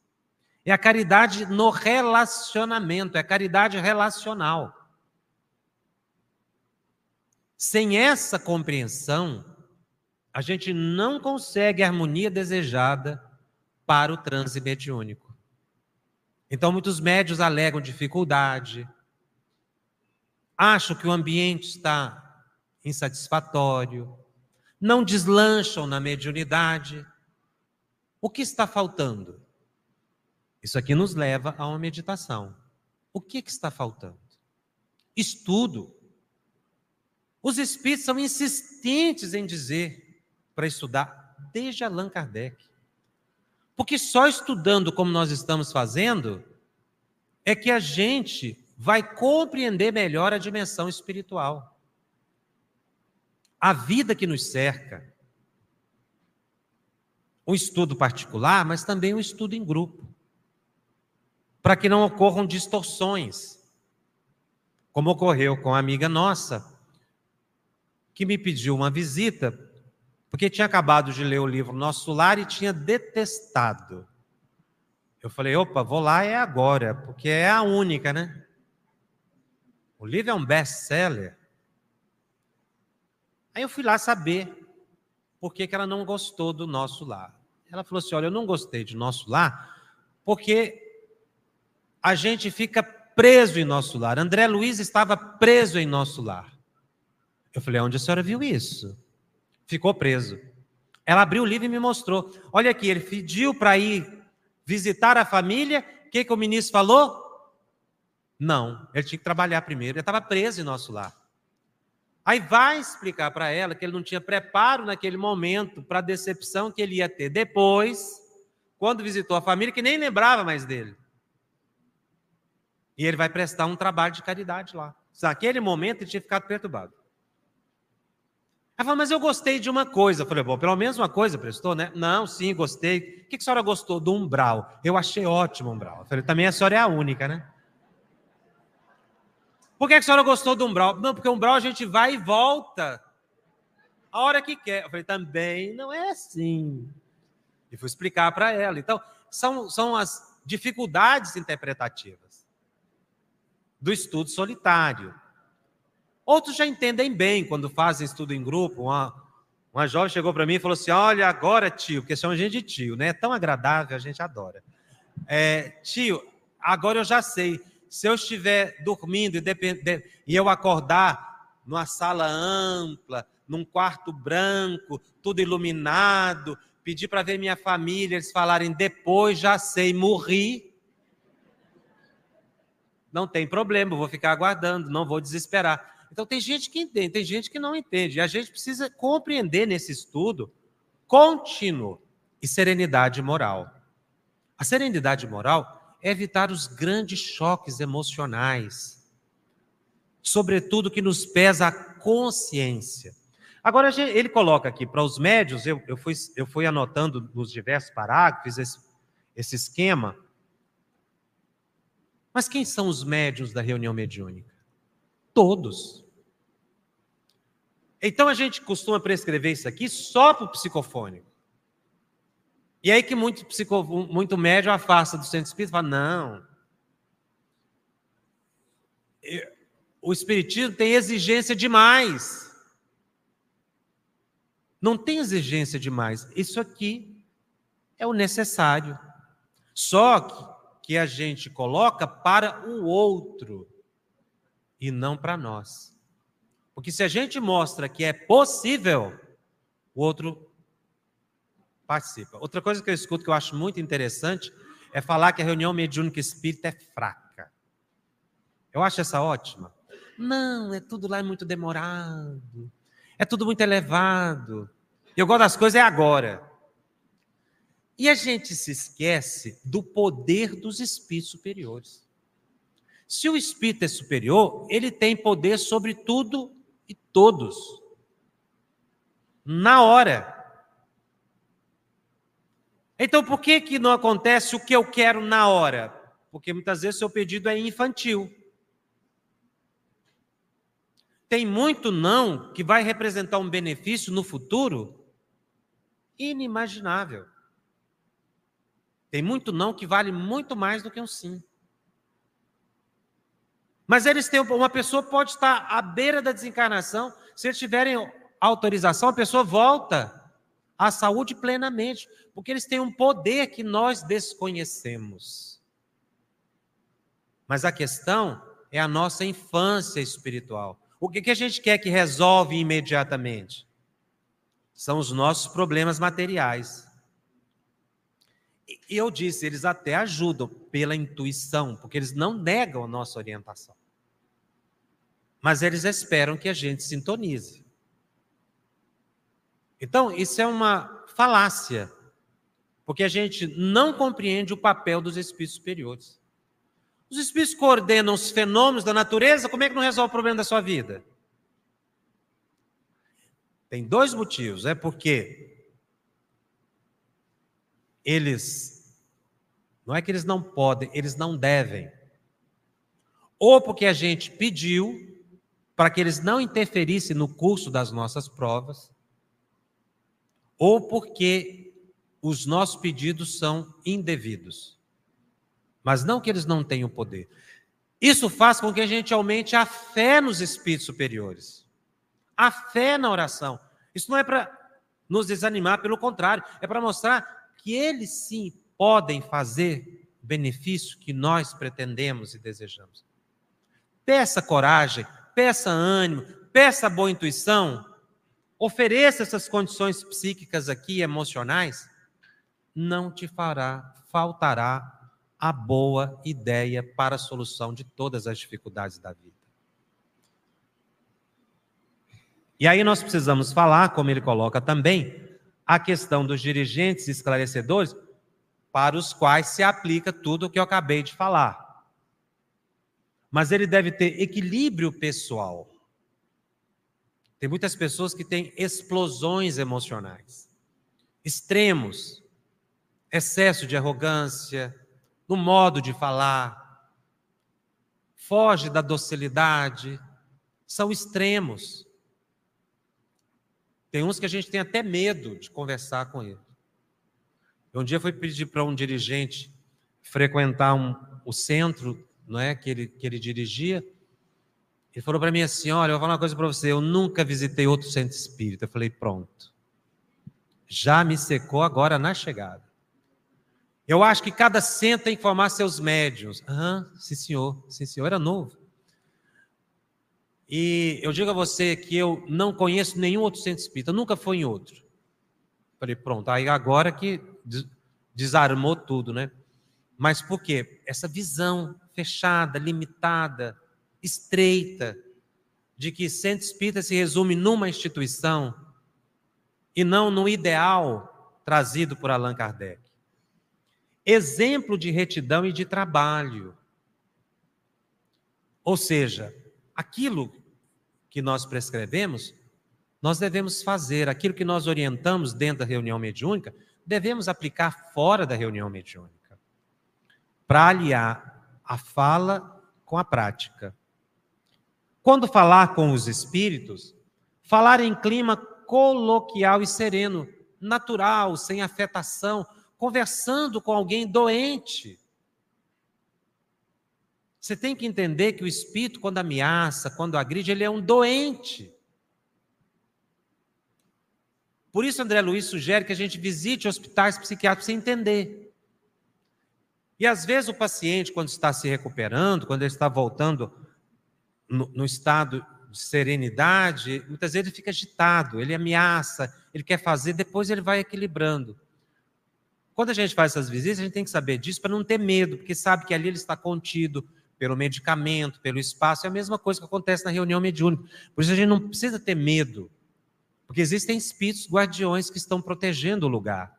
É a caridade no relacionamento, é a caridade relacional. Sem essa compreensão, a gente não consegue a harmonia desejada para o transe mediúnico. Então, muitos médios alegam dificuldade, acham que o ambiente está insatisfatório, não deslancham na mediunidade. O que está faltando? Isso aqui nos leva a uma meditação. O que, que está faltando? Estudo. Os espíritos são insistentes em dizer para estudar desde Allan Kardec. Porque só estudando como nós estamos fazendo é que a gente vai compreender melhor a dimensão espiritual. A vida que nos cerca. Um estudo particular, mas também um estudo em grupo. Para que não ocorram distorções. Como ocorreu com a amiga nossa, que me pediu uma visita, porque tinha acabado de ler o livro Nosso Lar e tinha detestado. Eu falei, opa, vou lá é agora, porque é a única, né? O livro é um best-seller. Aí eu fui lá saber por que, que ela não gostou do nosso lar. Ela falou assim: olha, eu não gostei de nosso lar, porque a gente fica preso em nosso lar. André Luiz estava preso em nosso lar. Eu falei: onde a senhora viu isso? Ficou preso. Ela abriu o livro e me mostrou. Olha aqui, ele pediu para ir visitar a família. O que, que o ministro falou? Não, ele tinha que trabalhar primeiro, ele estava preso em nosso lar. Aí vai explicar para ela que ele não tinha preparo naquele momento para a decepção que ele ia ter depois, quando visitou a família, que nem lembrava mais dele. E ele vai prestar um trabalho de caridade lá. Naquele momento ele tinha ficado perturbado. Ela falou, mas eu gostei de uma coisa. Eu falei, bom, pelo menos uma coisa prestou, né? Não, sim, gostei. O que a senhora gostou? Do umbral. Eu achei ótimo o umbral. Eu falei, também a senhora é a única, né? Por que a senhora gostou do umbral? Não, porque o umbral a gente vai e volta. A hora que quer. Eu falei, também não é assim. E fui explicar para ela. Então, são, são as dificuldades interpretativas do estudo solitário. Outros já entendem bem quando fazem estudo em grupo. Uma, uma jovem chegou para mim e falou assim: Olha, agora, tio, porque chama a gente de tio, né? É tão agradável, a gente adora. É, tio, agora eu já sei se eu estiver dormindo e, e eu acordar numa sala ampla, num quarto branco, tudo iluminado, pedir para ver minha família, eles falarem depois, já sei, morri. Não tem problema, vou ficar aguardando, não vou desesperar. Então tem gente que entende, tem gente que não entende. E a gente precisa compreender nesse estudo contínuo e serenidade moral. A serenidade moral evitar os grandes choques emocionais, sobretudo que nos pesa a consciência. Agora, ele coloca aqui para os médios, eu, eu, fui, eu fui anotando nos diversos parágrafos esse, esse esquema. Mas quem são os médios da reunião mediúnica? Todos. Então a gente costuma prescrever isso aqui só para o psicofônico. E aí que muito, psico, muito médium afasta do centro espírita e fala, não. O espiritismo tem exigência demais. Não tem exigência demais. Isso aqui é o necessário. Só que, que a gente coloca para o outro e não para nós. Porque se a gente mostra que é possível, o outro participa. Outra coisa que eu escuto que eu acho muito interessante é falar que a reunião mediúnica espírita é fraca. Eu acho essa ótima. Não, é tudo lá muito demorado. É tudo muito elevado. Eu gosto das coisas é agora. E a gente se esquece do poder dos espíritos superiores. Se o espírito é superior, ele tem poder sobre tudo e todos. Na hora. Então, por que, que não acontece o que eu quero na hora? Porque muitas vezes o seu pedido é infantil. Tem muito não que vai representar um benefício no futuro inimaginável. Tem muito não que vale muito mais do que um sim. Mas eles têm uma pessoa pode estar à beira da desencarnação, se eles tiverem autorização, a pessoa volta à saúde plenamente, porque eles têm um poder que nós desconhecemos. Mas a questão é a nossa infância espiritual. O que, que a gente quer que resolve imediatamente? São os nossos problemas materiais. E eu disse, eles até ajudam pela intuição, porque eles não negam a nossa orientação. Mas eles esperam que a gente sintonize. Então, isso é uma falácia, porque a gente não compreende o papel dos espíritos superiores. Os espíritos coordenam os fenômenos da natureza, como é que não resolve o problema da sua vida? Tem dois motivos. É porque eles, não é que eles não podem, eles não devem. Ou porque a gente pediu para que eles não interferissem no curso das nossas provas, ou porque os nossos pedidos são indevidos. Mas não que eles não tenham poder. Isso faz com que a gente aumente a fé nos espíritos superiores, a fé na oração. Isso não é para nos desanimar, pelo contrário, é para mostrar que eles sim podem fazer benefício que nós pretendemos e desejamos. Peça coragem, peça ânimo, peça boa intuição, ofereça essas condições psíquicas aqui, emocionais, não te fará, faltará a boa ideia para a solução de todas as dificuldades da vida. E aí nós precisamos falar, como ele coloca também, a questão dos dirigentes esclarecedores, para os quais se aplica tudo o que eu acabei de falar. Mas ele deve ter equilíbrio pessoal. Tem muitas pessoas que têm explosões emocionais, extremos, excesso de arrogância, no modo de falar, foge da docilidade, são extremos. Tem uns que a gente tem até medo de conversar com ele. Um dia fui pedir para um dirigente frequentar um, o centro não é, que, ele, que ele dirigia. Ele falou para mim assim: Olha, eu vou falar uma coisa para você. Eu nunca visitei outro centro espírita. Eu falei: Pronto. Já me secou agora na chegada. Eu acho que cada centro tem que formar seus médios. Ah, sim, senhor. Sim, senhor. Era novo. E eu digo a você que eu não conheço nenhum outro centro espírita, nunca fui em outro. Falei, pronto, aí agora que desarmou tudo, né? Mas por quê? Essa visão fechada, limitada, estreita, de que centro espírita se resume numa instituição e não no ideal trazido por Allan Kardec. Exemplo de retidão e de trabalho. Ou seja, aquilo que nós prescrevemos, nós devemos fazer. Aquilo que nós orientamos dentro da reunião mediúnica, devemos aplicar fora da reunião mediúnica. Para aliar a fala com a prática. Quando falar com os espíritos, falar em clima coloquial e sereno, natural, sem afetação, conversando com alguém doente. Você tem que entender que o espírito, quando ameaça, quando agride, ele é um doente. Por isso, André Luiz sugere que a gente visite hospitais psiquiátricos sem entender. E às vezes o paciente, quando está se recuperando, quando ele está voltando no, no estado de serenidade, muitas vezes ele fica agitado, ele ameaça, ele quer fazer, depois ele vai equilibrando. Quando a gente faz essas visitas, a gente tem que saber disso para não ter medo, porque sabe que ali ele está contido, pelo medicamento, pelo espaço, é a mesma coisa que acontece na reunião mediúnica. Por isso a gente não precisa ter medo, porque existem espíritos guardiões que estão protegendo o lugar.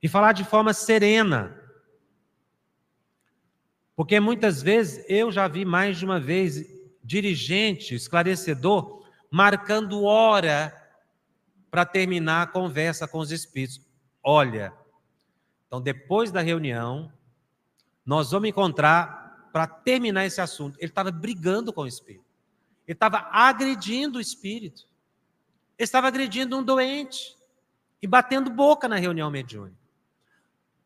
E falar de forma serena. Porque muitas vezes eu já vi mais de uma vez dirigente, esclarecedor, marcando hora para terminar a conversa com os espíritos. Olha, então depois da reunião, nós vamos encontrar para terminar esse assunto. Ele estava brigando com o espírito. Ele estava agredindo o espírito. Ele estava agredindo um doente e batendo boca na reunião mediúnica.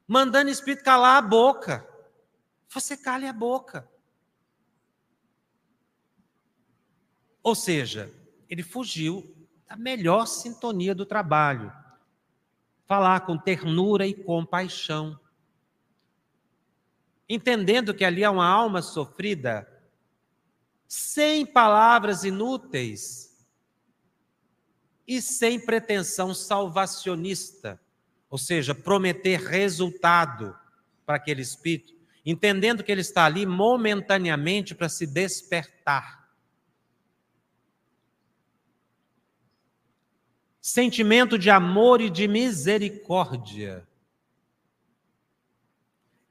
Mandando o espírito calar a boca. Você cale a boca. Ou seja, ele fugiu da melhor sintonia do trabalho. Falar com ternura e compaixão. Entendendo que ali há uma alma sofrida, sem palavras inúteis e sem pretensão salvacionista, ou seja, prometer resultado para aquele espírito, entendendo que ele está ali momentaneamente para se despertar sentimento de amor e de misericórdia.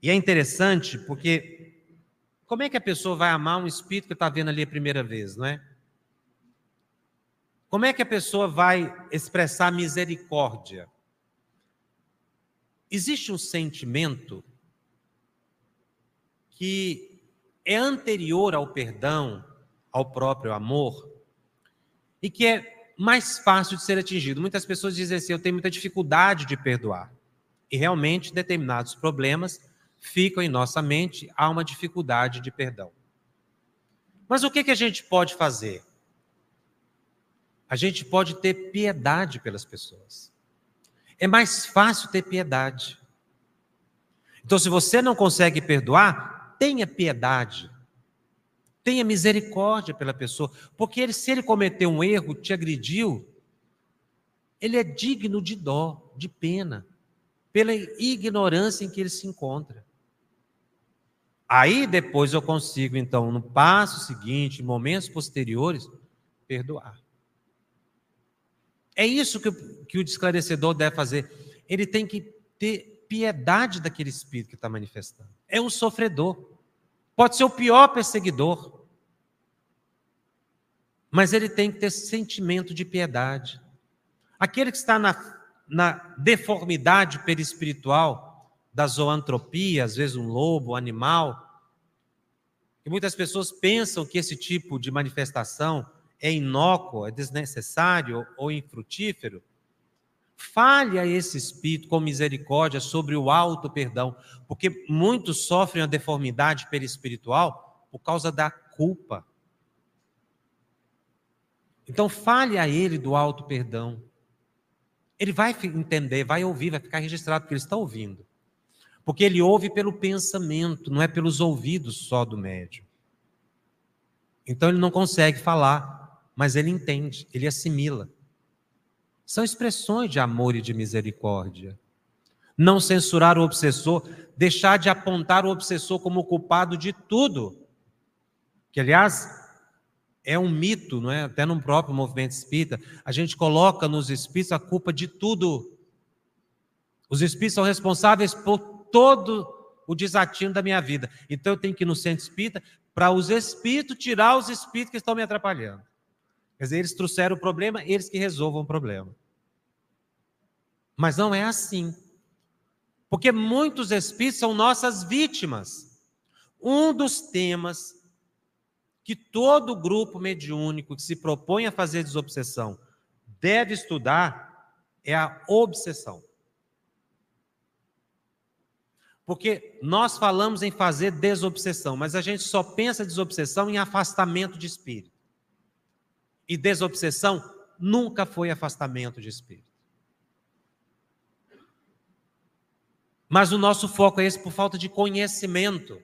E é interessante porque como é que a pessoa vai amar um espírito que está vendo ali a primeira vez, não é? Como é que a pessoa vai expressar misericórdia? Existe um sentimento que é anterior ao perdão, ao próprio amor, e que é mais fácil de ser atingido. Muitas pessoas dizem assim: eu tenho muita dificuldade de perdoar. E realmente, determinados problemas ficam em nossa mente, há uma dificuldade de perdão. Mas o que, que a gente pode fazer? A gente pode ter piedade pelas pessoas. É mais fácil ter piedade. Então, se você não consegue perdoar, tenha piedade. Tenha misericórdia pela pessoa, porque ele, se ele cometeu um erro, te agrediu, ele é digno de dó, de pena, pela ignorância em que ele se encontra. Aí depois eu consigo, então, no passo seguinte, em momentos posteriores, perdoar. É isso que, que o esclarecedor deve fazer. Ele tem que ter piedade daquele espírito que está manifestando. É um sofredor. Pode ser o pior perseguidor. Mas ele tem que ter sentimento de piedade. Aquele que está na, na deformidade perispiritual, da zoantropia, às vezes um lobo, um animal, e muitas pessoas pensam que esse tipo de manifestação é inócuo, é desnecessário ou infrutífero. Fale a esse espírito com misericórdia sobre o alto perdão, porque muitos sofrem a deformidade perispiritual por causa da culpa. Então fale a ele do alto perdão. Ele vai entender, vai ouvir, vai ficar registrado porque ele está ouvindo. Porque ele ouve pelo pensamento, não é pelos ouvidos só do médium. Então ele não consegue falar, mas ele entende, ele assimila. São expressões de amor e de misericórdia. Não censurar o obsessor, deixar de apontar o obsessor como culpado de tudo. Que, aliás, é um mito, não é? Até no próprio movimento espírita, a gente coloca nos espíritos a culpa de tudo. Os espíritos são responsáveis por todo o desatino da minha vida. Então eu tenho que ir no centro espírita para os espíritos tirar os espíritos que estão me atrapalhando. Quer dizer, eles trouxeram o problema, eles que resolvam o problema. Mas não é assim. Porque muitos espíritos são nossas vítimas. Um dos temas que todo grupo mediúnico que se propõe a fazer desobsessão deve estudar é a obsessão. Porque nós falamos em fazer desobsessão, mas a gente só pensa desobsessão em afastamento de espírito. E desobsessão nunca foi afastamento de espírito. Mas o nosso foco é esse por falta de conhecimento.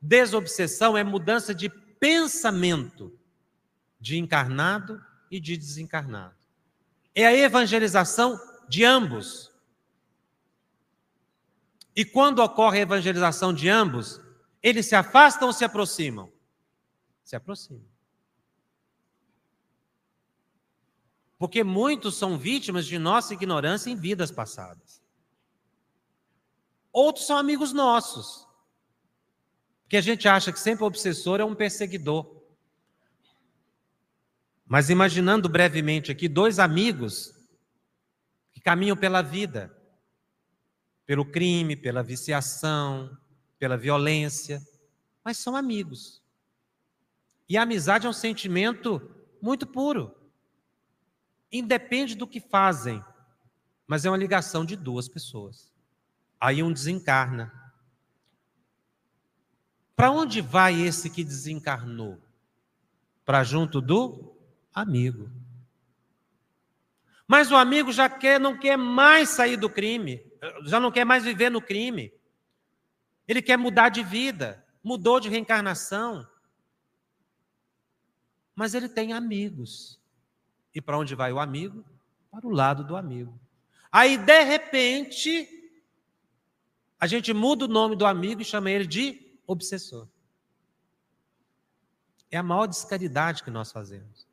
Desobsessão é mudança de pensamento de encarnado e de desencarnado. É a evangelização de ambos. E quando ocorre a evangelização de ambos, eles se afastam ou se aproximam? Se aproximam. Porque muitos são vítimas de nossa ignorância em vidas passadas. Outros são amigos nossos. Que a gente acha que sempre o obsessor é um perseguidor. Mas imaginando brevemente aqui dois amigos que caminham pela vida, pelo crime, pela viciação, pela violência, mas são amigos. E a amizade é um sentimento muito puro. Independe do que fazem, mas é uma ligação de duas pessoas. Aí um desencarna. Para onde vai esse que desencarnou? Para junto do amigo. Mas o amigo já quer, não quer mais sair do crime, já não quer mais viver no crime. Ele quer mudar de vida, mudou de reencarnação. Mas ele tem amigos. E para onde vai o amigo? Para o lado do amigo. Aí, de repente, a gente muda o nome do amigo e chama ele de obsessor. É a maior descaridade que nós fazemos.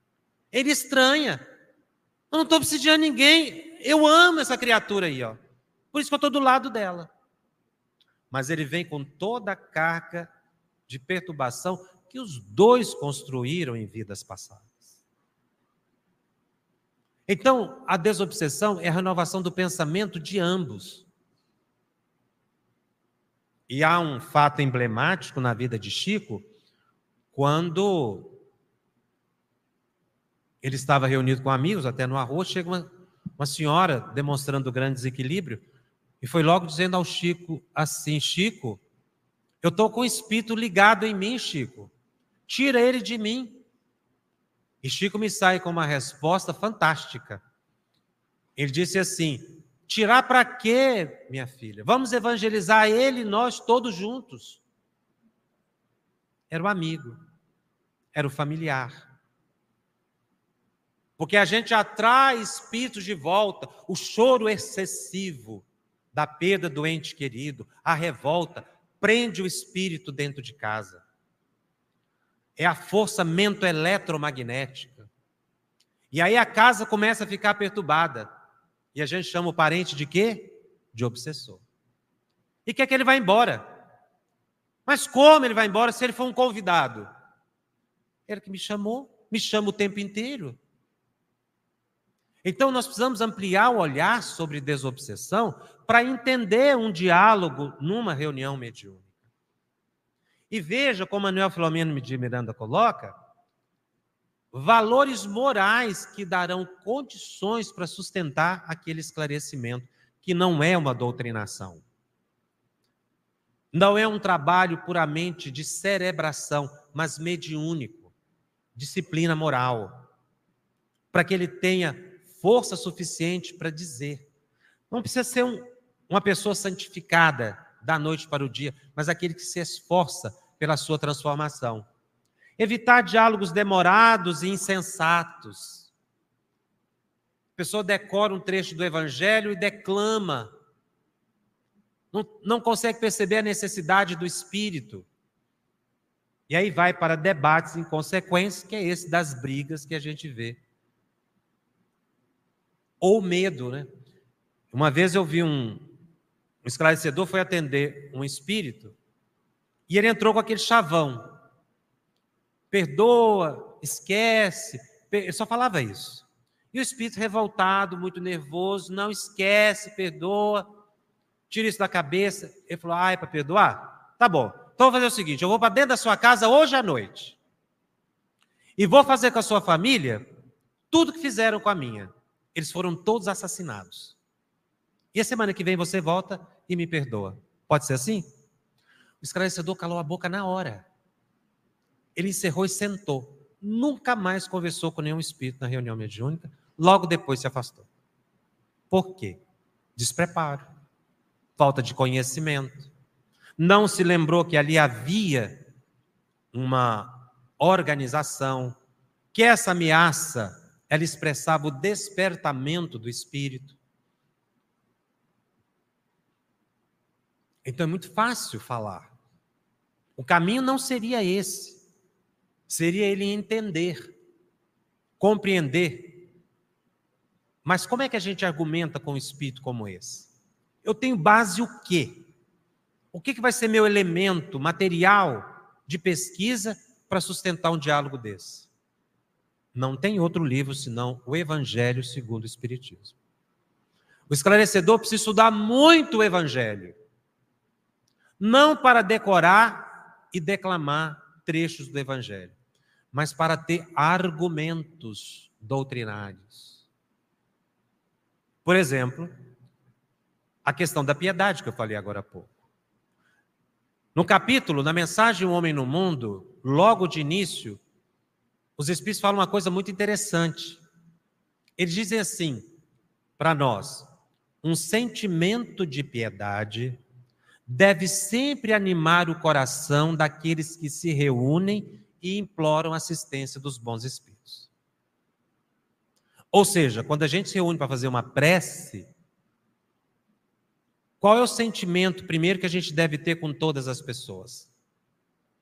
Ele estranha. Eu não estou obsidiando ninguém. Eu amo essa criatura aí, ó. Por isso que eu estou do lado dela. Mas ele vem com toda a carga de perturbação que os dois construíram em vidas passadas. Então, a desobsessão é a renovação do pensamento de ambos. E há um fato emblemático na vida de Chico, quando ele estava reunido com amigos, até no arroz, chega uma, uma senhora demonstrando grande desequilíbrio, e foi logo dizendo ao Chico assim: Chico, eu estou com o espírito ligado em mim, Chico. Tira ele de mim. E Chico me sai com uma resposta fantástica. Ele disse assim: Tirar para quê, minha filha? Vamos evangelizar ele e nós todos juntos. Era o amigo, era o familiar. Porque a gente atrai espíritos de volta, o choro excessivo da perda do ente querido, a revolta, prende o espírito dentro de casa é a força mento-eletromagnética. E aí a casa começa a ficar perturbada. E a gente chama o parente de quê? De obsessor. E quer que ele vá embora. Mas como ele vai embora se ele for um convidado? Ele que me chamou, me chama o tempo inteiro. Então nós precisamos ampliar o olhar sobre desobsessão para entender um diálogo numa reunião mediúnica. E veja como Manuel Filomeno de Miranda coloca, valores morais que darão condições para sustentar aquele esclarecimento, que não é uma doutrinação. Não é um trabalho puramente de cerebração, mas mediúnico, disciplina moral, para que ele tenha força suficiente para dizer. Não precisa ser um, uma pessoa santificada, da noite para o dia, mas aquele que se esforça pela sua transformação. Evitar diálogos demorados e insensatos. A pessoa decora um trecho do evangelho e declama. Não, não consegue perceber a necessidade do espírito. E aí vai para debates inconsequentes, que é esse das brigas que a gente vê. Ou medo, né? Uma vez eu vi um, um esclarecedor foi atender um espírito e ele entrou com aquele chavão. Perdoa, esquece. Ele só falava isso. E o espírito revoltado, muito nervoso, não esquece, perdoa, tira isso da cabeça. Ele falou: ah, é para perdoar? Tá bom. Então vou fazer o seguinte: eu vou para dentro da sua casa hoje à noite. E vou fazer com a sua família tudo que fizeram com a minha. Eles foram todos assassinados. E a semana que vem você volta e me perdoa. Pode ser assim? O esclarecedor calou a boca na hora. Ele encerrou e sentou. Nunca mais conversou com nenhum espírito na reunião mediúnica. Logo depois se afastou. Por quê? Despreparo, falta de conhecimento. Não se lembrou que ali havia uma organização, que essa ameaça ela expressava o despertamento do espírito. Então é muito fácil falar. O caminho não seria esse. Seria ele entender, compreender. Mas como é que a gente argumenta com um espírito como esse? Eu tenho base o quê? O que, que vai ser meu elemento material de pesquisa para sustentar um diálogo desse? Não tem outro livro senão o Evangelho segundo o Espiritismo. O esclarecedor precisa estudar muito o Evangelho, não para decorar e declamar trechos do Evangelho, mas para ter argumentos doutrinários. Por exemplo, a questão da piedade que eu falei agora há pouco. No capítulo, na mensagem O Homem no Mundo, logo de início, os Espíritos falam uma coisa muito interessante. Eles dizem assim para nós: um sentimento de piedade deve sempre animar o coração daqueles que se reúnem e imploram assistência dos bons espíritos. Ou seja, quando a gente se reúne para fazer uma prece, qual é o sentimento primeiro que a gente deve ter com todas as pessoas?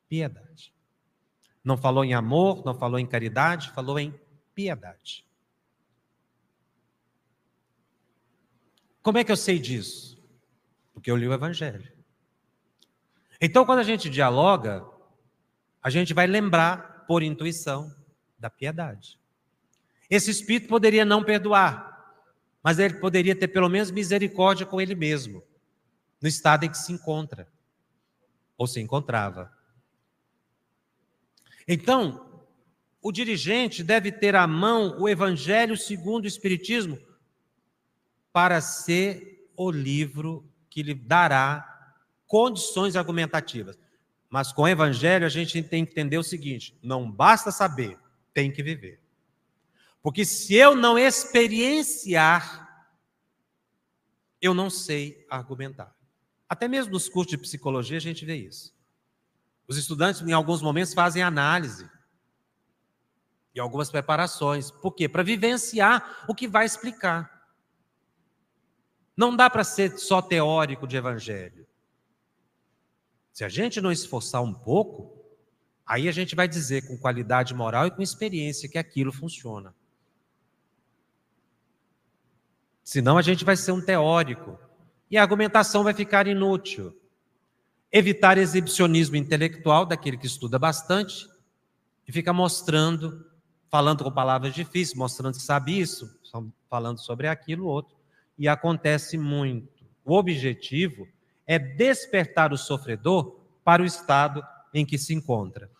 Piedade. Não falou em amor, não falou em caridade, falou em piedade. Como é que eu sei disso? Porque eu li o Evangelho. Então, quando a gente dialoga, a gente vai lembrar, por intuição, da piedade. Esse espírito poderia não perdoar, mas ele poderia ter pelo menos misericórdia com ele mesmo, no estado em que se encontra, ou se encontrava. Então, o dirigente deve ter à mão o Evangelho segundo o Espiritismo para ser o livro que lhe dará condições argumentativas. Mas com o Evangelho a gente tem que entender o seguinte: não basta saber, tem que viver. Porque se eu não experienciar, eu não sei argumentar. Até mesmo nos cursos de psicologia a gente vê isso. Os estudantes, em alguns momentos, fazem análise e algumas preparações. Por quê? Para vivenciar o que vai explicar. Não dá para ser só teórico de evangelho. Se a gente não esforçar um pouco, aí a gente vai dizer com qualidade moral e com experiência que aquilo funciona. Senão a gente vai ser um teórico e a argumentação vai ficar inútil. Evitar exibicionismo intelectual daquele que estuda bastante e fica mostrando, falando com palavras difíceis, mostrando que sabe isso, falando sobre aquilo outro. E acontece muito. O objetivo é despertar o sofredor para o estado em que se encontra.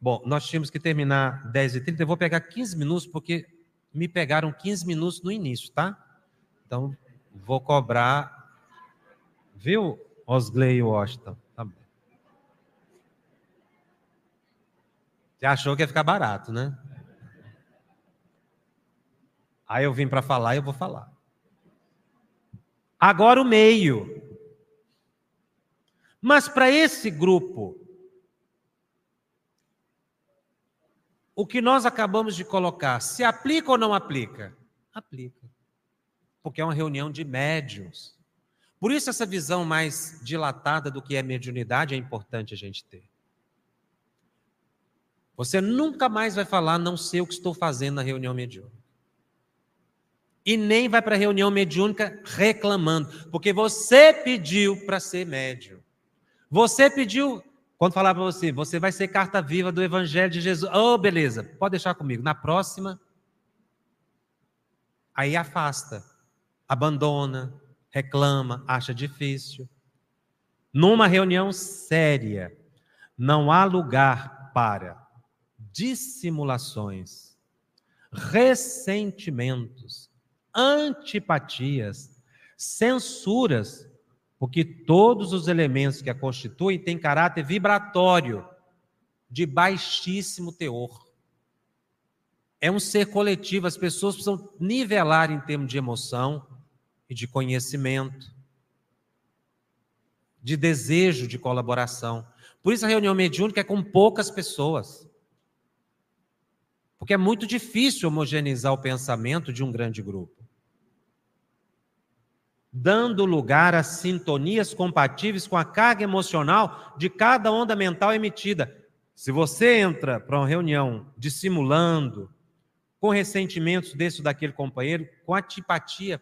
Bom, nós tínhamos que terminar 10h30. Eu vou pegar 15 minutos, porque me pegaram 15 minutos no início, tá? Então, vou cobrar. Viu, Osley Washington. Tá bom. Você achou que ia ficar barato, né? Aí eu vim para falar e eu vou falar. Agora o meio. Mas para esse grupo, o que nós acabamos de colocar, se aplica ou não aplica? Aplica. Porque é uma reunião de médios. Por isso, essa visão mais dilatada do que é mediunidade é importante a gente ter. Você nunca mais vai falar, não sei o que estou fazendo na reunião mediúnica. E nem vai para a reunião mediúnica reclamando, porque você pediu para ser médium. Você pediu, quando falar para você, você vai ser carta viva do Evangelho de Jesus. Oh, beleza, pode deixar comigo. Na próxima, aí afasta, abandona, reclama, acha difícil. Numa reunião séria, não há lugar para dissimulações, ressentimentos, antipatias, censuras, porque todos os elementos que a constituem têm caráter vibratório, de baixíssimo teor. É um ser coletivo, as pessoas precisam nivelar em termos de emoção, e de conhecimento, de desejo de colaboração. Por isso a reunião mediúnica é com poucas pessoas. Porque é muito difícil homogeneizar o pensamento de um grande grupo. Dando lugar a sintonias compatíveis com a carga emocional de cada onda mental emitida. Se você entra para uma reunião dissimulando, com ressentimentos desse ou daquele companheiro, com antipatia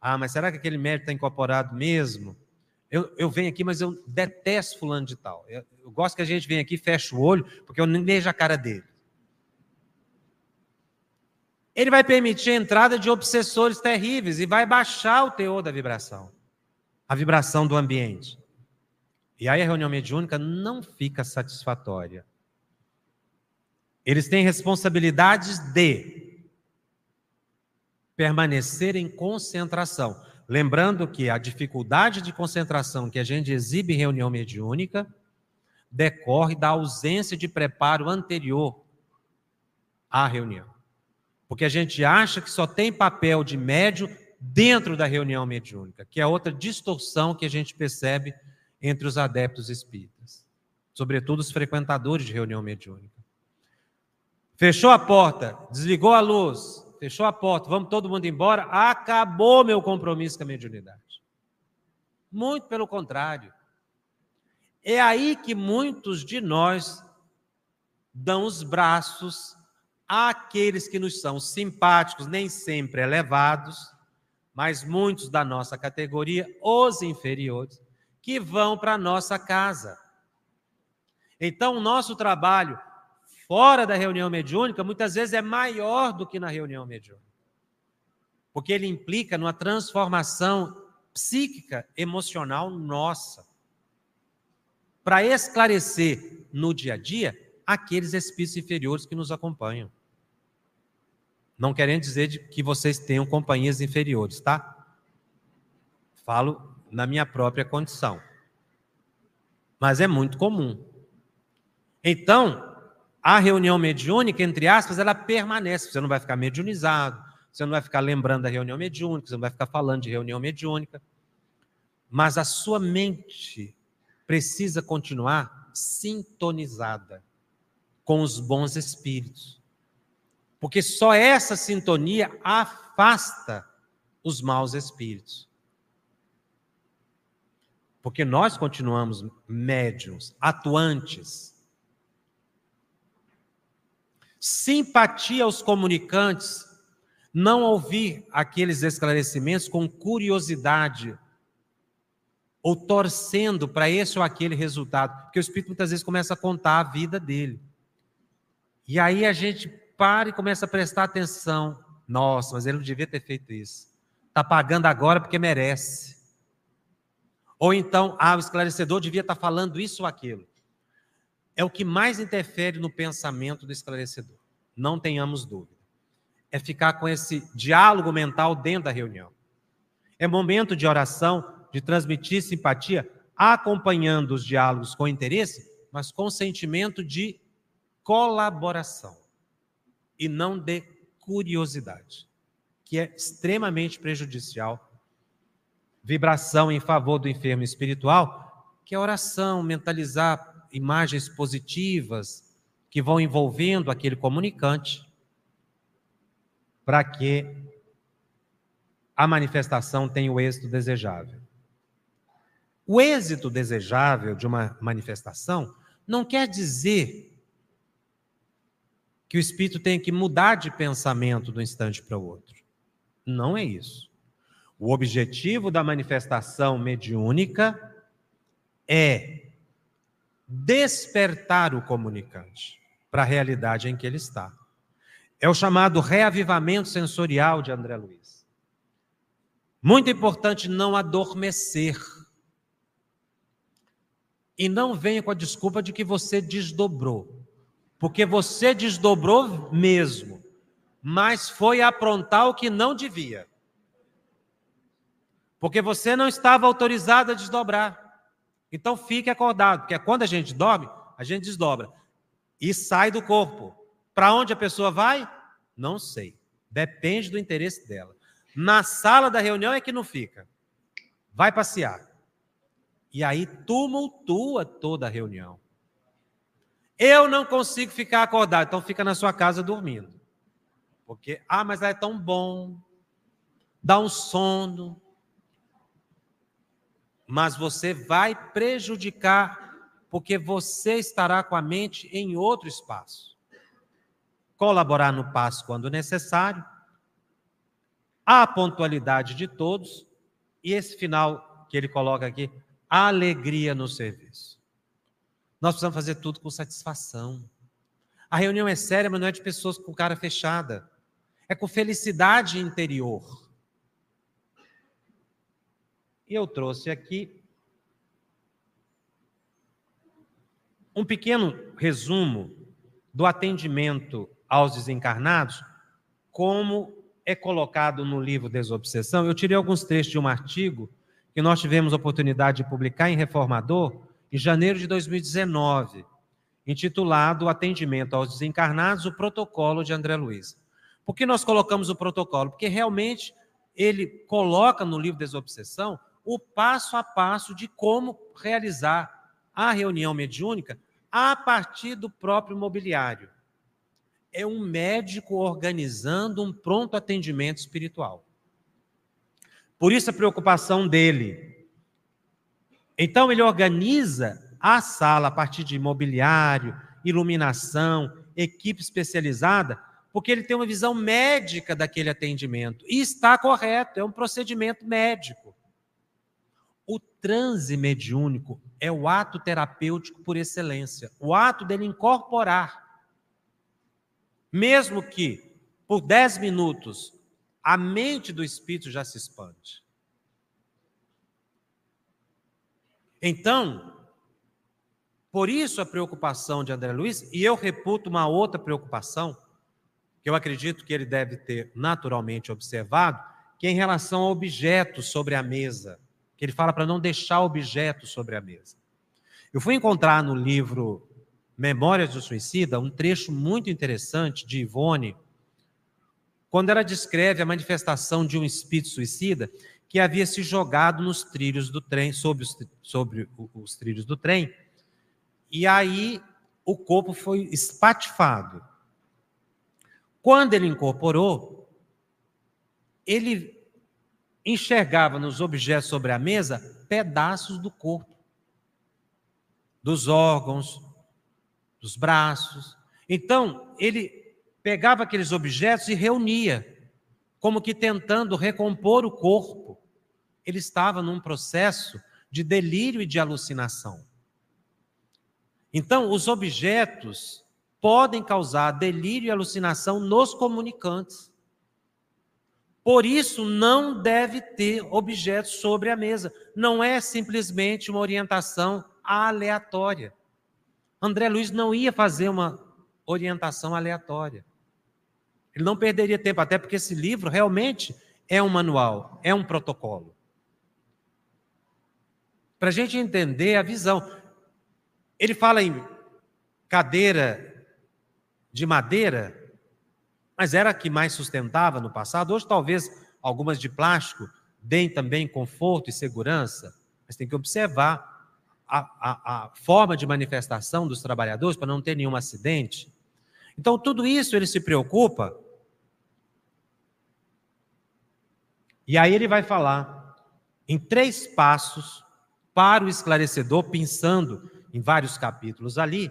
ah, mas será que aquele médico está incorporado mesmo? Eu, eu venho aqui, mas eu detesto fulano de tal. Eu, eu gosto que a gente venha aqui, feche o olho, porque eu nem vejo a cara dele. Ele vai permitir a entrada de obsessores terríveis e vai baixar o teor da vibração, a vibração do ambiente. E aí a reunião mediúnica não fica satisfatória. Eles têm responsabilidades de permanecer em concentração. Lembrando que a dificuldade de concentração que a gente exibe em reunião mediúnica decorre da ausência de preparo anterior à reunião. Porque a gente acha que só tem papel de médio dentro da reunião mediúnica, que é outra distorção que a gente percebe entre os adeptos espíritas, sobretudo os frequentadores de reunião mediúnica. Fechou a porta, desligou a luz, fechou a porta, vamos todo mundo embora, acabou meu compromisso com a mediunidade. Muito pelo contrário. É aí que muitos de nós dão os braços àqueles que nos são simpáticos, nem sempre elevados, mas muitos da nossa categoria, os inferiores, que vão para a nossa casa. Então, o nosso trabalho fora da reunião mediúnica muitas vezes é maior do que na reunião mediúnica. Porque ele implica numa transformação psíquica, emocional nossa para esclarecer no dia a dia aqueles espíritos inferiores que nos acompanham. Não querendo dizer de que vocês tenham companhias inferiores, tá? Falo na minha própria condição. Mas é muito comum. Então, a reunião mediúnica, entre aspas, ela permanece. Você não vai ficar mediunizado, você não vai ficar lembrando da reunião mediúnica, você não vai ficar falando de reunião mediúnica. Mas a sua mente precisa continuar sintonizada com os bons espíritos. Porque só essa sintonia afasta os maus espíritos. Porque nós continuamos médiums, atuantes. Simpatia aos comunicantes, não ouvir aqueles esclarecimentos com curiosidade ou torcendo para esse ou aquele resultado, porque o espírito muitas vezes começa a contar a vida dele. E aí a gente para e começa a prestar atenção. Nossa, mas ele não devia ter feito isso. Está pagando agora porque merece. Ou então, ah, o esclarecedor devia estar tá falando isso ou aquilo. É o que mais interfere no pensamento do esclarecedor. Não tenhamos dúvida. É ficar com esse diálogo mental dentro da reunião. É momento de oração de transmitir simpatia, acompanhando os diálogos com interesse, mas com sentimento de colaboração e não de curiosidade, que é extremamente prejudicial. Vibração em favor do enfermo espiritual, que é oração, mentalizar imagens positivas que vão envolvendo aquele comunicante, para que a manifestação tenha o êxito desejável. O êxito desejável de uma manifestação não quer dizer que o espírito tem que mudar de pensamento de um instante para o outro. Não é isso. O objetivo da manifestação mediúnica é despertar o comunicante para a realidade em que ele está. É o chamado reavivamento sensorial de André Luiz. Muito importante não adormecer e não venha com a desculpa de que você desdobrou. Porque você desdobrou mesmo, mas foi aprontar o que não devia. Porque você não estava autorizado a desdobrar. Então fique acordado, porque quando a gente dorme, a gente desdobra e sai do corpo. Para onde a pessoa vai? Não sei. Depende do interesse dela. Na sala da reunião é que não fica. Vai passear. E aí tumultua toda a reunião. Eu não consigo ficar acordado, então fica na sua casa dormindo. Porque, ah, mas é tão bom, dá um sono. Mas você vai prejudicar, porque você estará com a mente em outro espaço. Colaborar no passo quando necessário, a pontualidade de todos, e esse final que ele coloca aqui, alegria no serviço. Nós precisamos fazer tudo com satisfação. A reunião é séria, mas não é de pessoas com cara fechada. é com felicidade interior. E eu trouxe aqui um pequeno resumo do atendimento aos desencarnados, como é colocado no livro Desobsessão. Eu tirei alguns trechos de um artigo que nós tivemos oportunidade de publicar em Reformador em janeiro de 2019, intitulado Atendimento aos Desencarnados, o protocolo de André Luiz. Por que nós colocamos o protocolo? Porque realmente ele coloca no livro Desobsessão o passo a passo de como realizar a reunião mediúnica a partir do próprio mobiliário. É um médico organizando um pronto atendimento espiritual. Por isso a preocupação dele. Então ele organiza a sala a partir de mobiliário, iluminação, equipe especializada, porque ele tem uma visão médica daquele atendimento. E está correto, é um procedimento médico. O transe mediúnico é o ato terapêutico por excelência, o ato dele incorporar. Mesmo que por 10 minutos a mente do espírito já se expande. Então, por isso a preocupação de André Luiz, e eu reputo uma outra preocupação, que eu acredito que ele deve ter naturalmente observado, que é em relação a objetos sobre a mesa que ele fala para não deixar objetos sobre a mesa. Eu fui encontrar no livro Memórias do Suicida um trecho muito interessante de Ivone, quando ela descreve a manifestação de um espírito suicida que havia se jogado nos trilhos do trem, sobre os, sobre os trilhos do trem, e aí o corpo foi espatifado. Quando ele incorporou, ele enxergava nos objetos sobre a mesa pedaços do corpo, dos órgãos, dos braços. Então, ele pegava aqueles objetos e reunia, como que tentando recompor o corpo. Ele estava num processo de delírio e de alucinação. Então, os objetos podem causar delírio e alucinação nos comunicantes. Por isso, não deve ter objetos sobre a mesa. Não é simplesmente uma orientação aleatória. André Luiz não ia fazer uma orientação aleatória. Ele não perderia tempo, até porque esse livro realmente é um manual, é um protocolo. Para a gente entender a visão. Ele fala em cadeira de madeira, mas era a que mais sustentava no passado. Hoje, talvez algumas de plástico deem também conforto e segurança, mas tem que observar a, a, a forma de manifestação dos trabalhadores para não ter nenhum acidente. Então, tudo isso ele se preocupa. E aí ele vai falar em três passos para o esclarecedor, pensando em vários capítulos ali,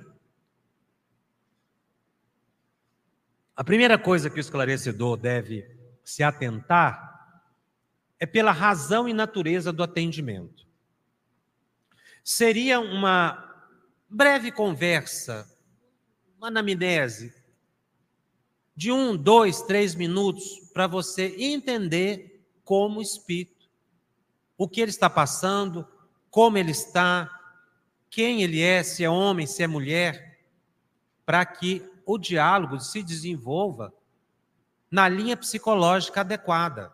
A primeira coisa que o esclarecedor deve se atentar é pela razão e natureza do atendimento. Seria uma breve conversa, uma anamnese, de um, dois, três minutos, para você entender como o espírito, o que ele está passando, como ele está, quem ele é, se é homem, se é mulher, para que o diálogo se desenvolva na linha psicológica adequada.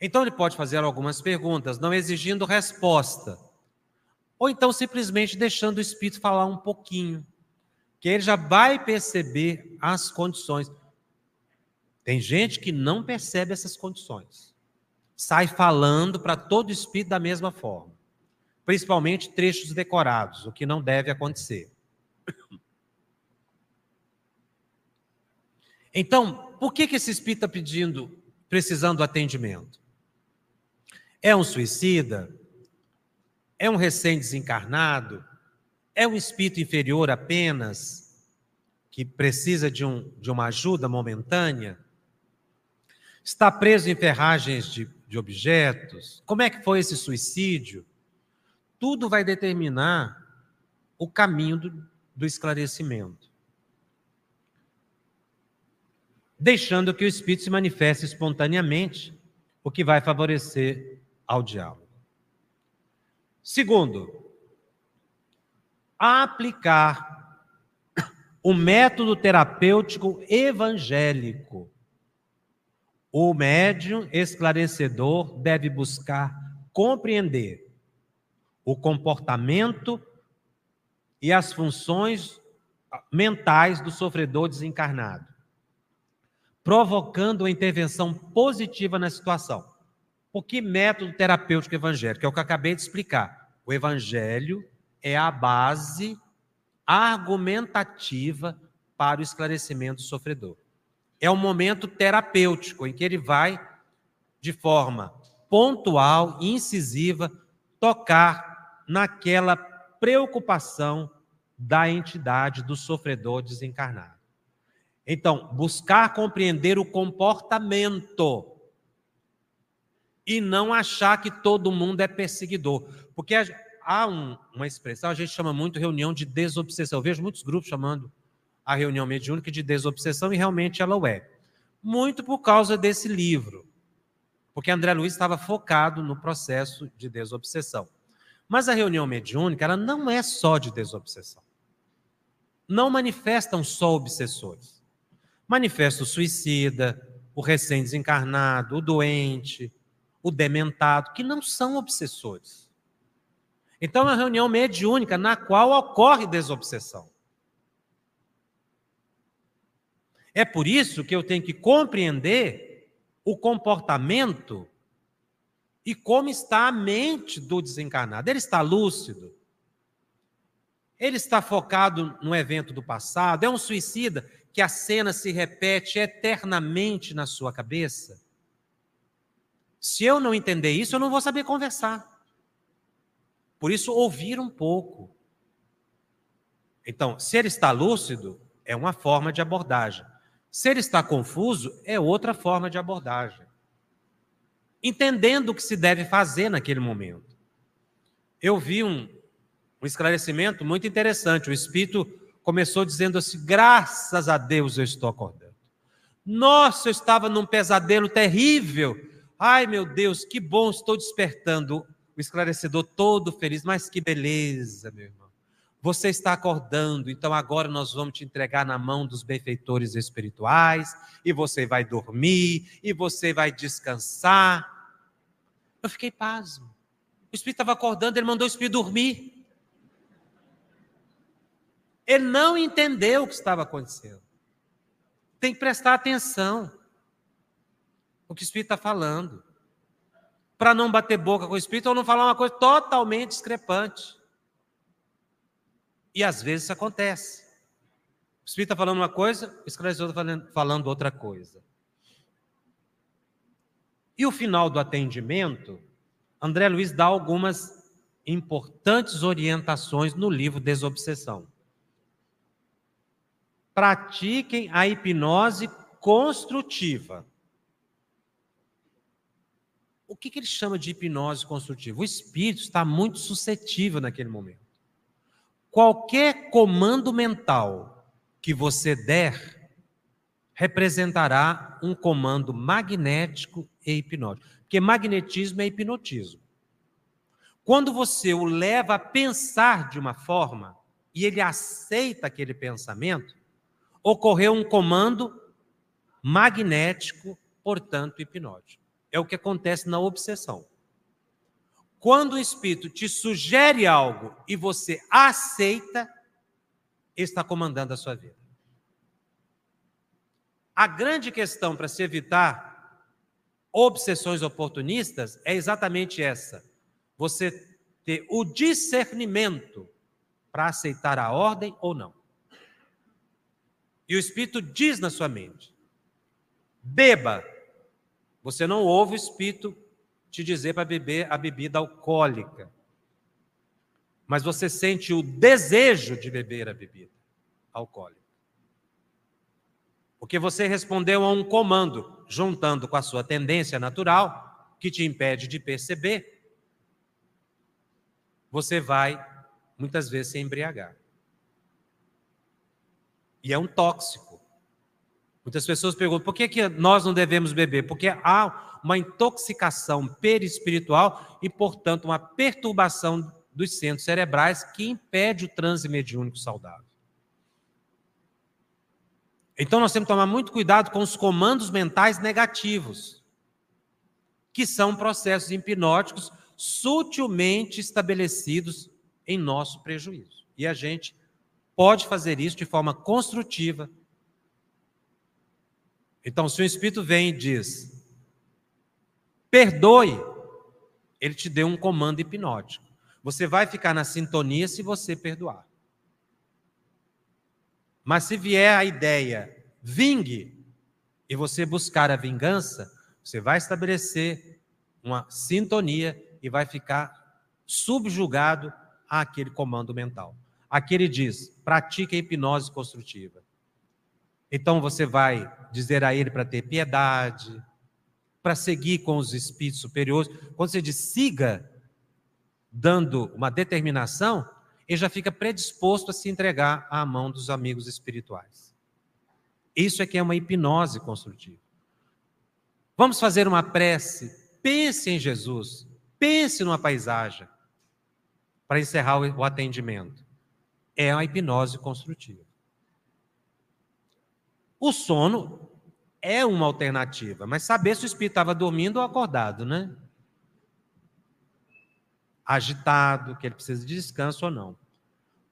Então ele pode fazer algumas perguntas, não exigindo resposta. Ou então simplesmente deixando o espírito falar um pouquinho, que ele já vai perceber as condições. Tem gente que não percebe essas condições. Sai falando para todo espírito da mesma forma. Principalmente trechos decorados, o que não deve acontecer. Então, por que, que esse espírito está pedindo, precisando atendimento? É um suicida? É um recém-desencarnado? É um espírito inferior apenas, que precisa de, um, de uma ajuda momentânea? Está preso em ferragens de, de objetos? Como é que foi esse suicídio? Tudo vai determinar o caminho do, do esclarecimento. deixando que o espírito se manifeste espontaneamente, o que vai favorecer ao diálogo. Segundo, aplicar o método terapêutico evangélico. O médium esclarecedor deve buscar compreender o comportamento e as funções mentais do sofredor desencarnado, provocando uma intervenção positiva na situação. Por que método terapêutico evangélico? É o que eu acabei de explicar. O evangelho é a base argumentativa para o esclarecimento do sofredor. É um momento terapêutico em que ele vai, de forma pontual, incisiva, tocar naquela preocupação da entidade do sofredor desencarnado. Então, buscar compreender o comportamento e não achar que todo mundo é perseguidor. Porque há um, uma expressão, a gente chama muito reunião de desobsessão. Eu vejo muitos grupos chamando a reunião mediúnica de desobsessão e realmente ela o é. Muito por causa desse livro. Porque André Luiz estava focado no processo de desobsessão. Mas a reunião mediúnica, ela não é só de desobsessão. Não manifestam só obsessores. Manifesta o suicida, o recém-desencarnado, o doente, o dementado, que não são obsessores. Então, é uma reunião mediúnica na qual ocorre desobsessão. É por isso que eu tenho que compreender o comportamento e como está a mente do desencarnado. Ele está lúcido? Ele está focado no evento do passado? É um suicida que a cena se repete eternamente na sua cabeça? Se eu não entender isso, eu não vou saber conversar. Por isso, ouvir um pouco. Então, se ele está lúcido, é uma forma de abordagem. Se ele está confuso, é outra forma de abordagem. Entendendo o que se deve fazer naquele momento. Eu vi um, um esclarecimento muito interessante. O Espírito começou dizendo assim: graças a Deus eu estou acordando. Nossa, eu estava num pesadelo terrível. Ai, meu Deus, que bom, estou despertando o esclarecedor todo feliz, mas que beleza, meu irmão. Você está acordando, então agora nós vamos te entregar na mão dos benfeitores espirituais, e você vai dormir, e você vai descansar. Eu fiquei pasmo. O espírito estava acordando, ele mandou o espírito dormir. Ele não entendeu o que estava acontecendo. Tem que prestar atenção o que o espírito está falando para não bater boca com o Espírito ou não falar uma coisa totalmente discrepante. E às vezes isso acontece. O Espírito está falando uma coisa, o esclarecedor está falando outra coisa. E o final do atendimento, André Luiz dá algumas importantes orientações no livro Desobsessão. Pratiquem a hipnose construtiva. O que, que ele chama de hipnose construtiva? O espírito está muito suscetível naquele momento. Qualquer comando mental que você der representará um comando magnético e hipnótico. Porque magnetismo é hipnotismo. Quando você o leva a pensar de uma forma e ele aceita aquele pensamento, ocorreu um comando magnético, portanto hipnótico. É o que acontece na obsessão. Quando o espírito te sugere algo e você aceita, está comandando a sua vida. A grande questão para se evitar obsessões oportunistas é exatamente essa: você ter o discernimento para aceitar a ordem ou não. E o Espírito diz na sua mente: beba, você não ouve o Espírito te dizer para beber a bebida alcoólica. Mas você sente o desejo de beber a bebida alcoólica. Porque você respondeu a um comando, juntando com a sua tendência natural, que te impede de perceber, você vai muitas vezes se embriagar. E é um tóxico. Muitas pessoas perguntam por que, que nós não devemos beber? Porque há uma intoxicação perispiritual e, portanto, uma perturbação dos centros cerebrais que impede o transe mediúnico saudável. Então nós temos que tomar muito cuidado com os comandos mentais negativos, que são processos hipnóticos sutilmente estabelecidos em nosso prejuízo. E a gente pode fazer isso de forma construtiva. Então, se o Espírito vem e diz, perdoe, ele te deu um comando hipnótico. Você vai ficar na sintonia se você perdoar. Mas se vier a ideia, vingue, e você buscar a vingança, você vai estabelecer uma sintonia e vai ficar subjugado àquele comando mental. Aqui ele diz: pratique a hipnose construtiva. Então você vai dizer a ele para ter piedade, para seguir com os espíritos superiores. Quando você diz siga, dando uma determinação, ele já fica predisposto a se entregar à mão dos amigos espirituais. Isso é que é uma hipnose construtiva. Vamos fazer uma prece. Pense em Jesus. Pense numa paisagem. Para encerrar o atendimento. É uma hipnose construtiva. O sono é uma alternativa, mas saber se o espírito estava dormindo ou acordado, né? agitado, que ele precisa de descanso ou não.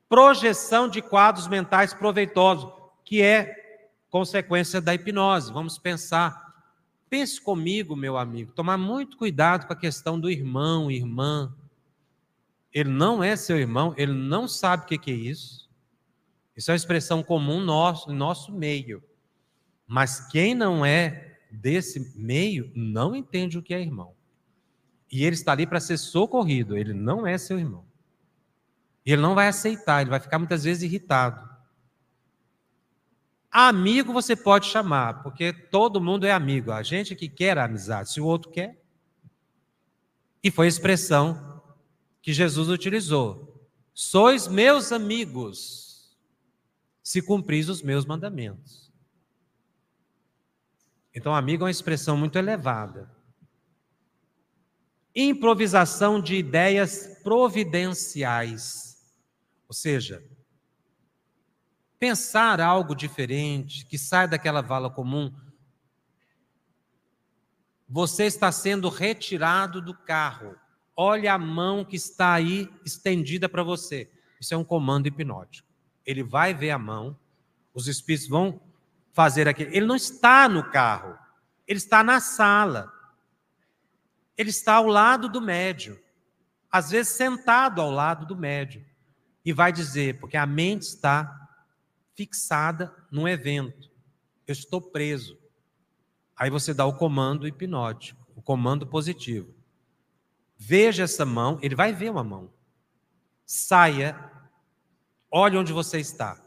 Projeção de quadros mentais proveitosos, que é consequência da hipnose. Vamos pensar. Pense comigo, meu amigo, tomar muito cuidado com a questão do irmão, irmã. Ele não é seu irmão, ele não sabe o que é isso. Isso é uma expressão comum nosso, no nosso meio. Mas quem não é desse meio não entende o que é irmão. E ele está ali para ser socorrido, ele não é seu irmão. Ele não vai aceitar, ele vai ficar muitas vezes irritado. Amigo você pode chamar, porque todo mundo é amigo. A gente que quer a amizade, se o outro quer. E foi a expressão que Jesus utilizou: Sois meus amigos, se cumpris os meus mandamentos. Então, amigo é uma expressão muito elevada improvisação de ideias providenciais. Ou seja, pensar algo diferente, que sai daquela vala comum. Você está sendo retirado do carro. Olha a mão que está aí estendida para você. Isso é um comando hipnótico. Ele vai ver a mão, os espíritos vão fazer aquilo. Ele não está no carro, ele está na sala ele está ao lado do médio, às vezes sentado ao lado do médio, e vai dizer, porque a mente está fixada num evento, eu estou preso. Aí você dá o comando hipnótico, o comando positivo. Veja essa mão, ele vai ver uma mão. Saia, olhe onde você está.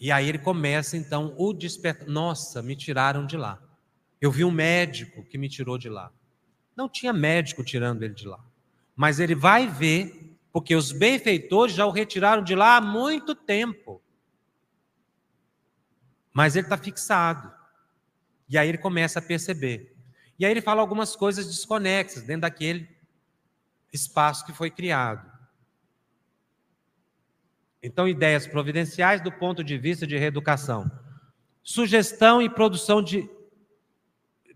E aí ele começa então o despertar. Nossa, me tiraram de lá. Eu vi um médico que me tirou de lá. Não tinha médico tirando ele de lá. Mas ele vai ver, porque os benfeitores já o retiraram de lá há muito tempo. Mas ele está fixado. E aí ele começa a perceber. E aí ele fala algumas coisas desconexas dentro daquele espaço que foi criado. Então, ideias providenciais do ponto de vista de reeducação. Sugestão e produção de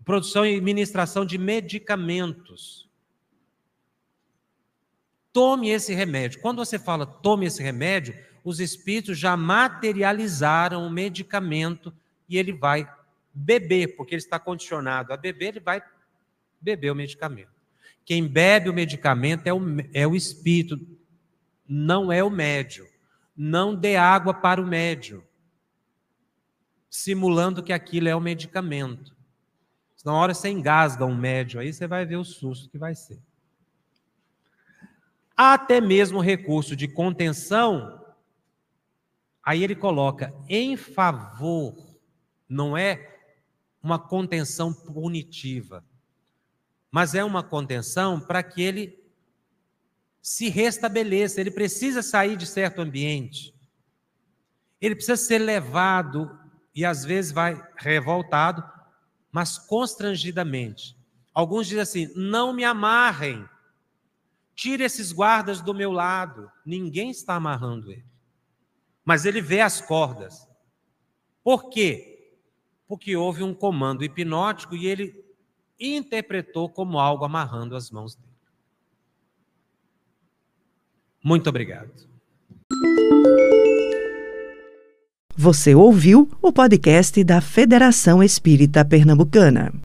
produção e administração de medicamentos. Tome esse remédio. Quando você fala tome esse remédio, os espíritos já materializaram o medicamento e ele vai beber, porque ele está condicionado a beber, ele vai beber o medicamento. Quem bebe o medicamento é o, é o espírito, não é o médio. Não dê água para o médio, simulando que aquilo é o medicamento. Na hora você engasga um médio aí, você vai ver o susto que vai ser. Até mesmo recurso de contenção, aí ele coloca em favor, não é uma contenção punitiva, mas é uma contenção para que ele se restabeleça, ele precisa sair de certo ambiente. Ele precisa ser levado e às vezes vai revoltado, mas constrangidamente. Alguns dizem assim: não me amarrem, tire esses guardas do meu lado. Ninguém está amarrando ele. Mas ele vê as cordas. Por quê? Porque houve um comando hipnótico e ele interpretou como algo amarrando as mãos dele. Muito obrigado. Você ouviu o podcast da Federação Espírita Pernambucana.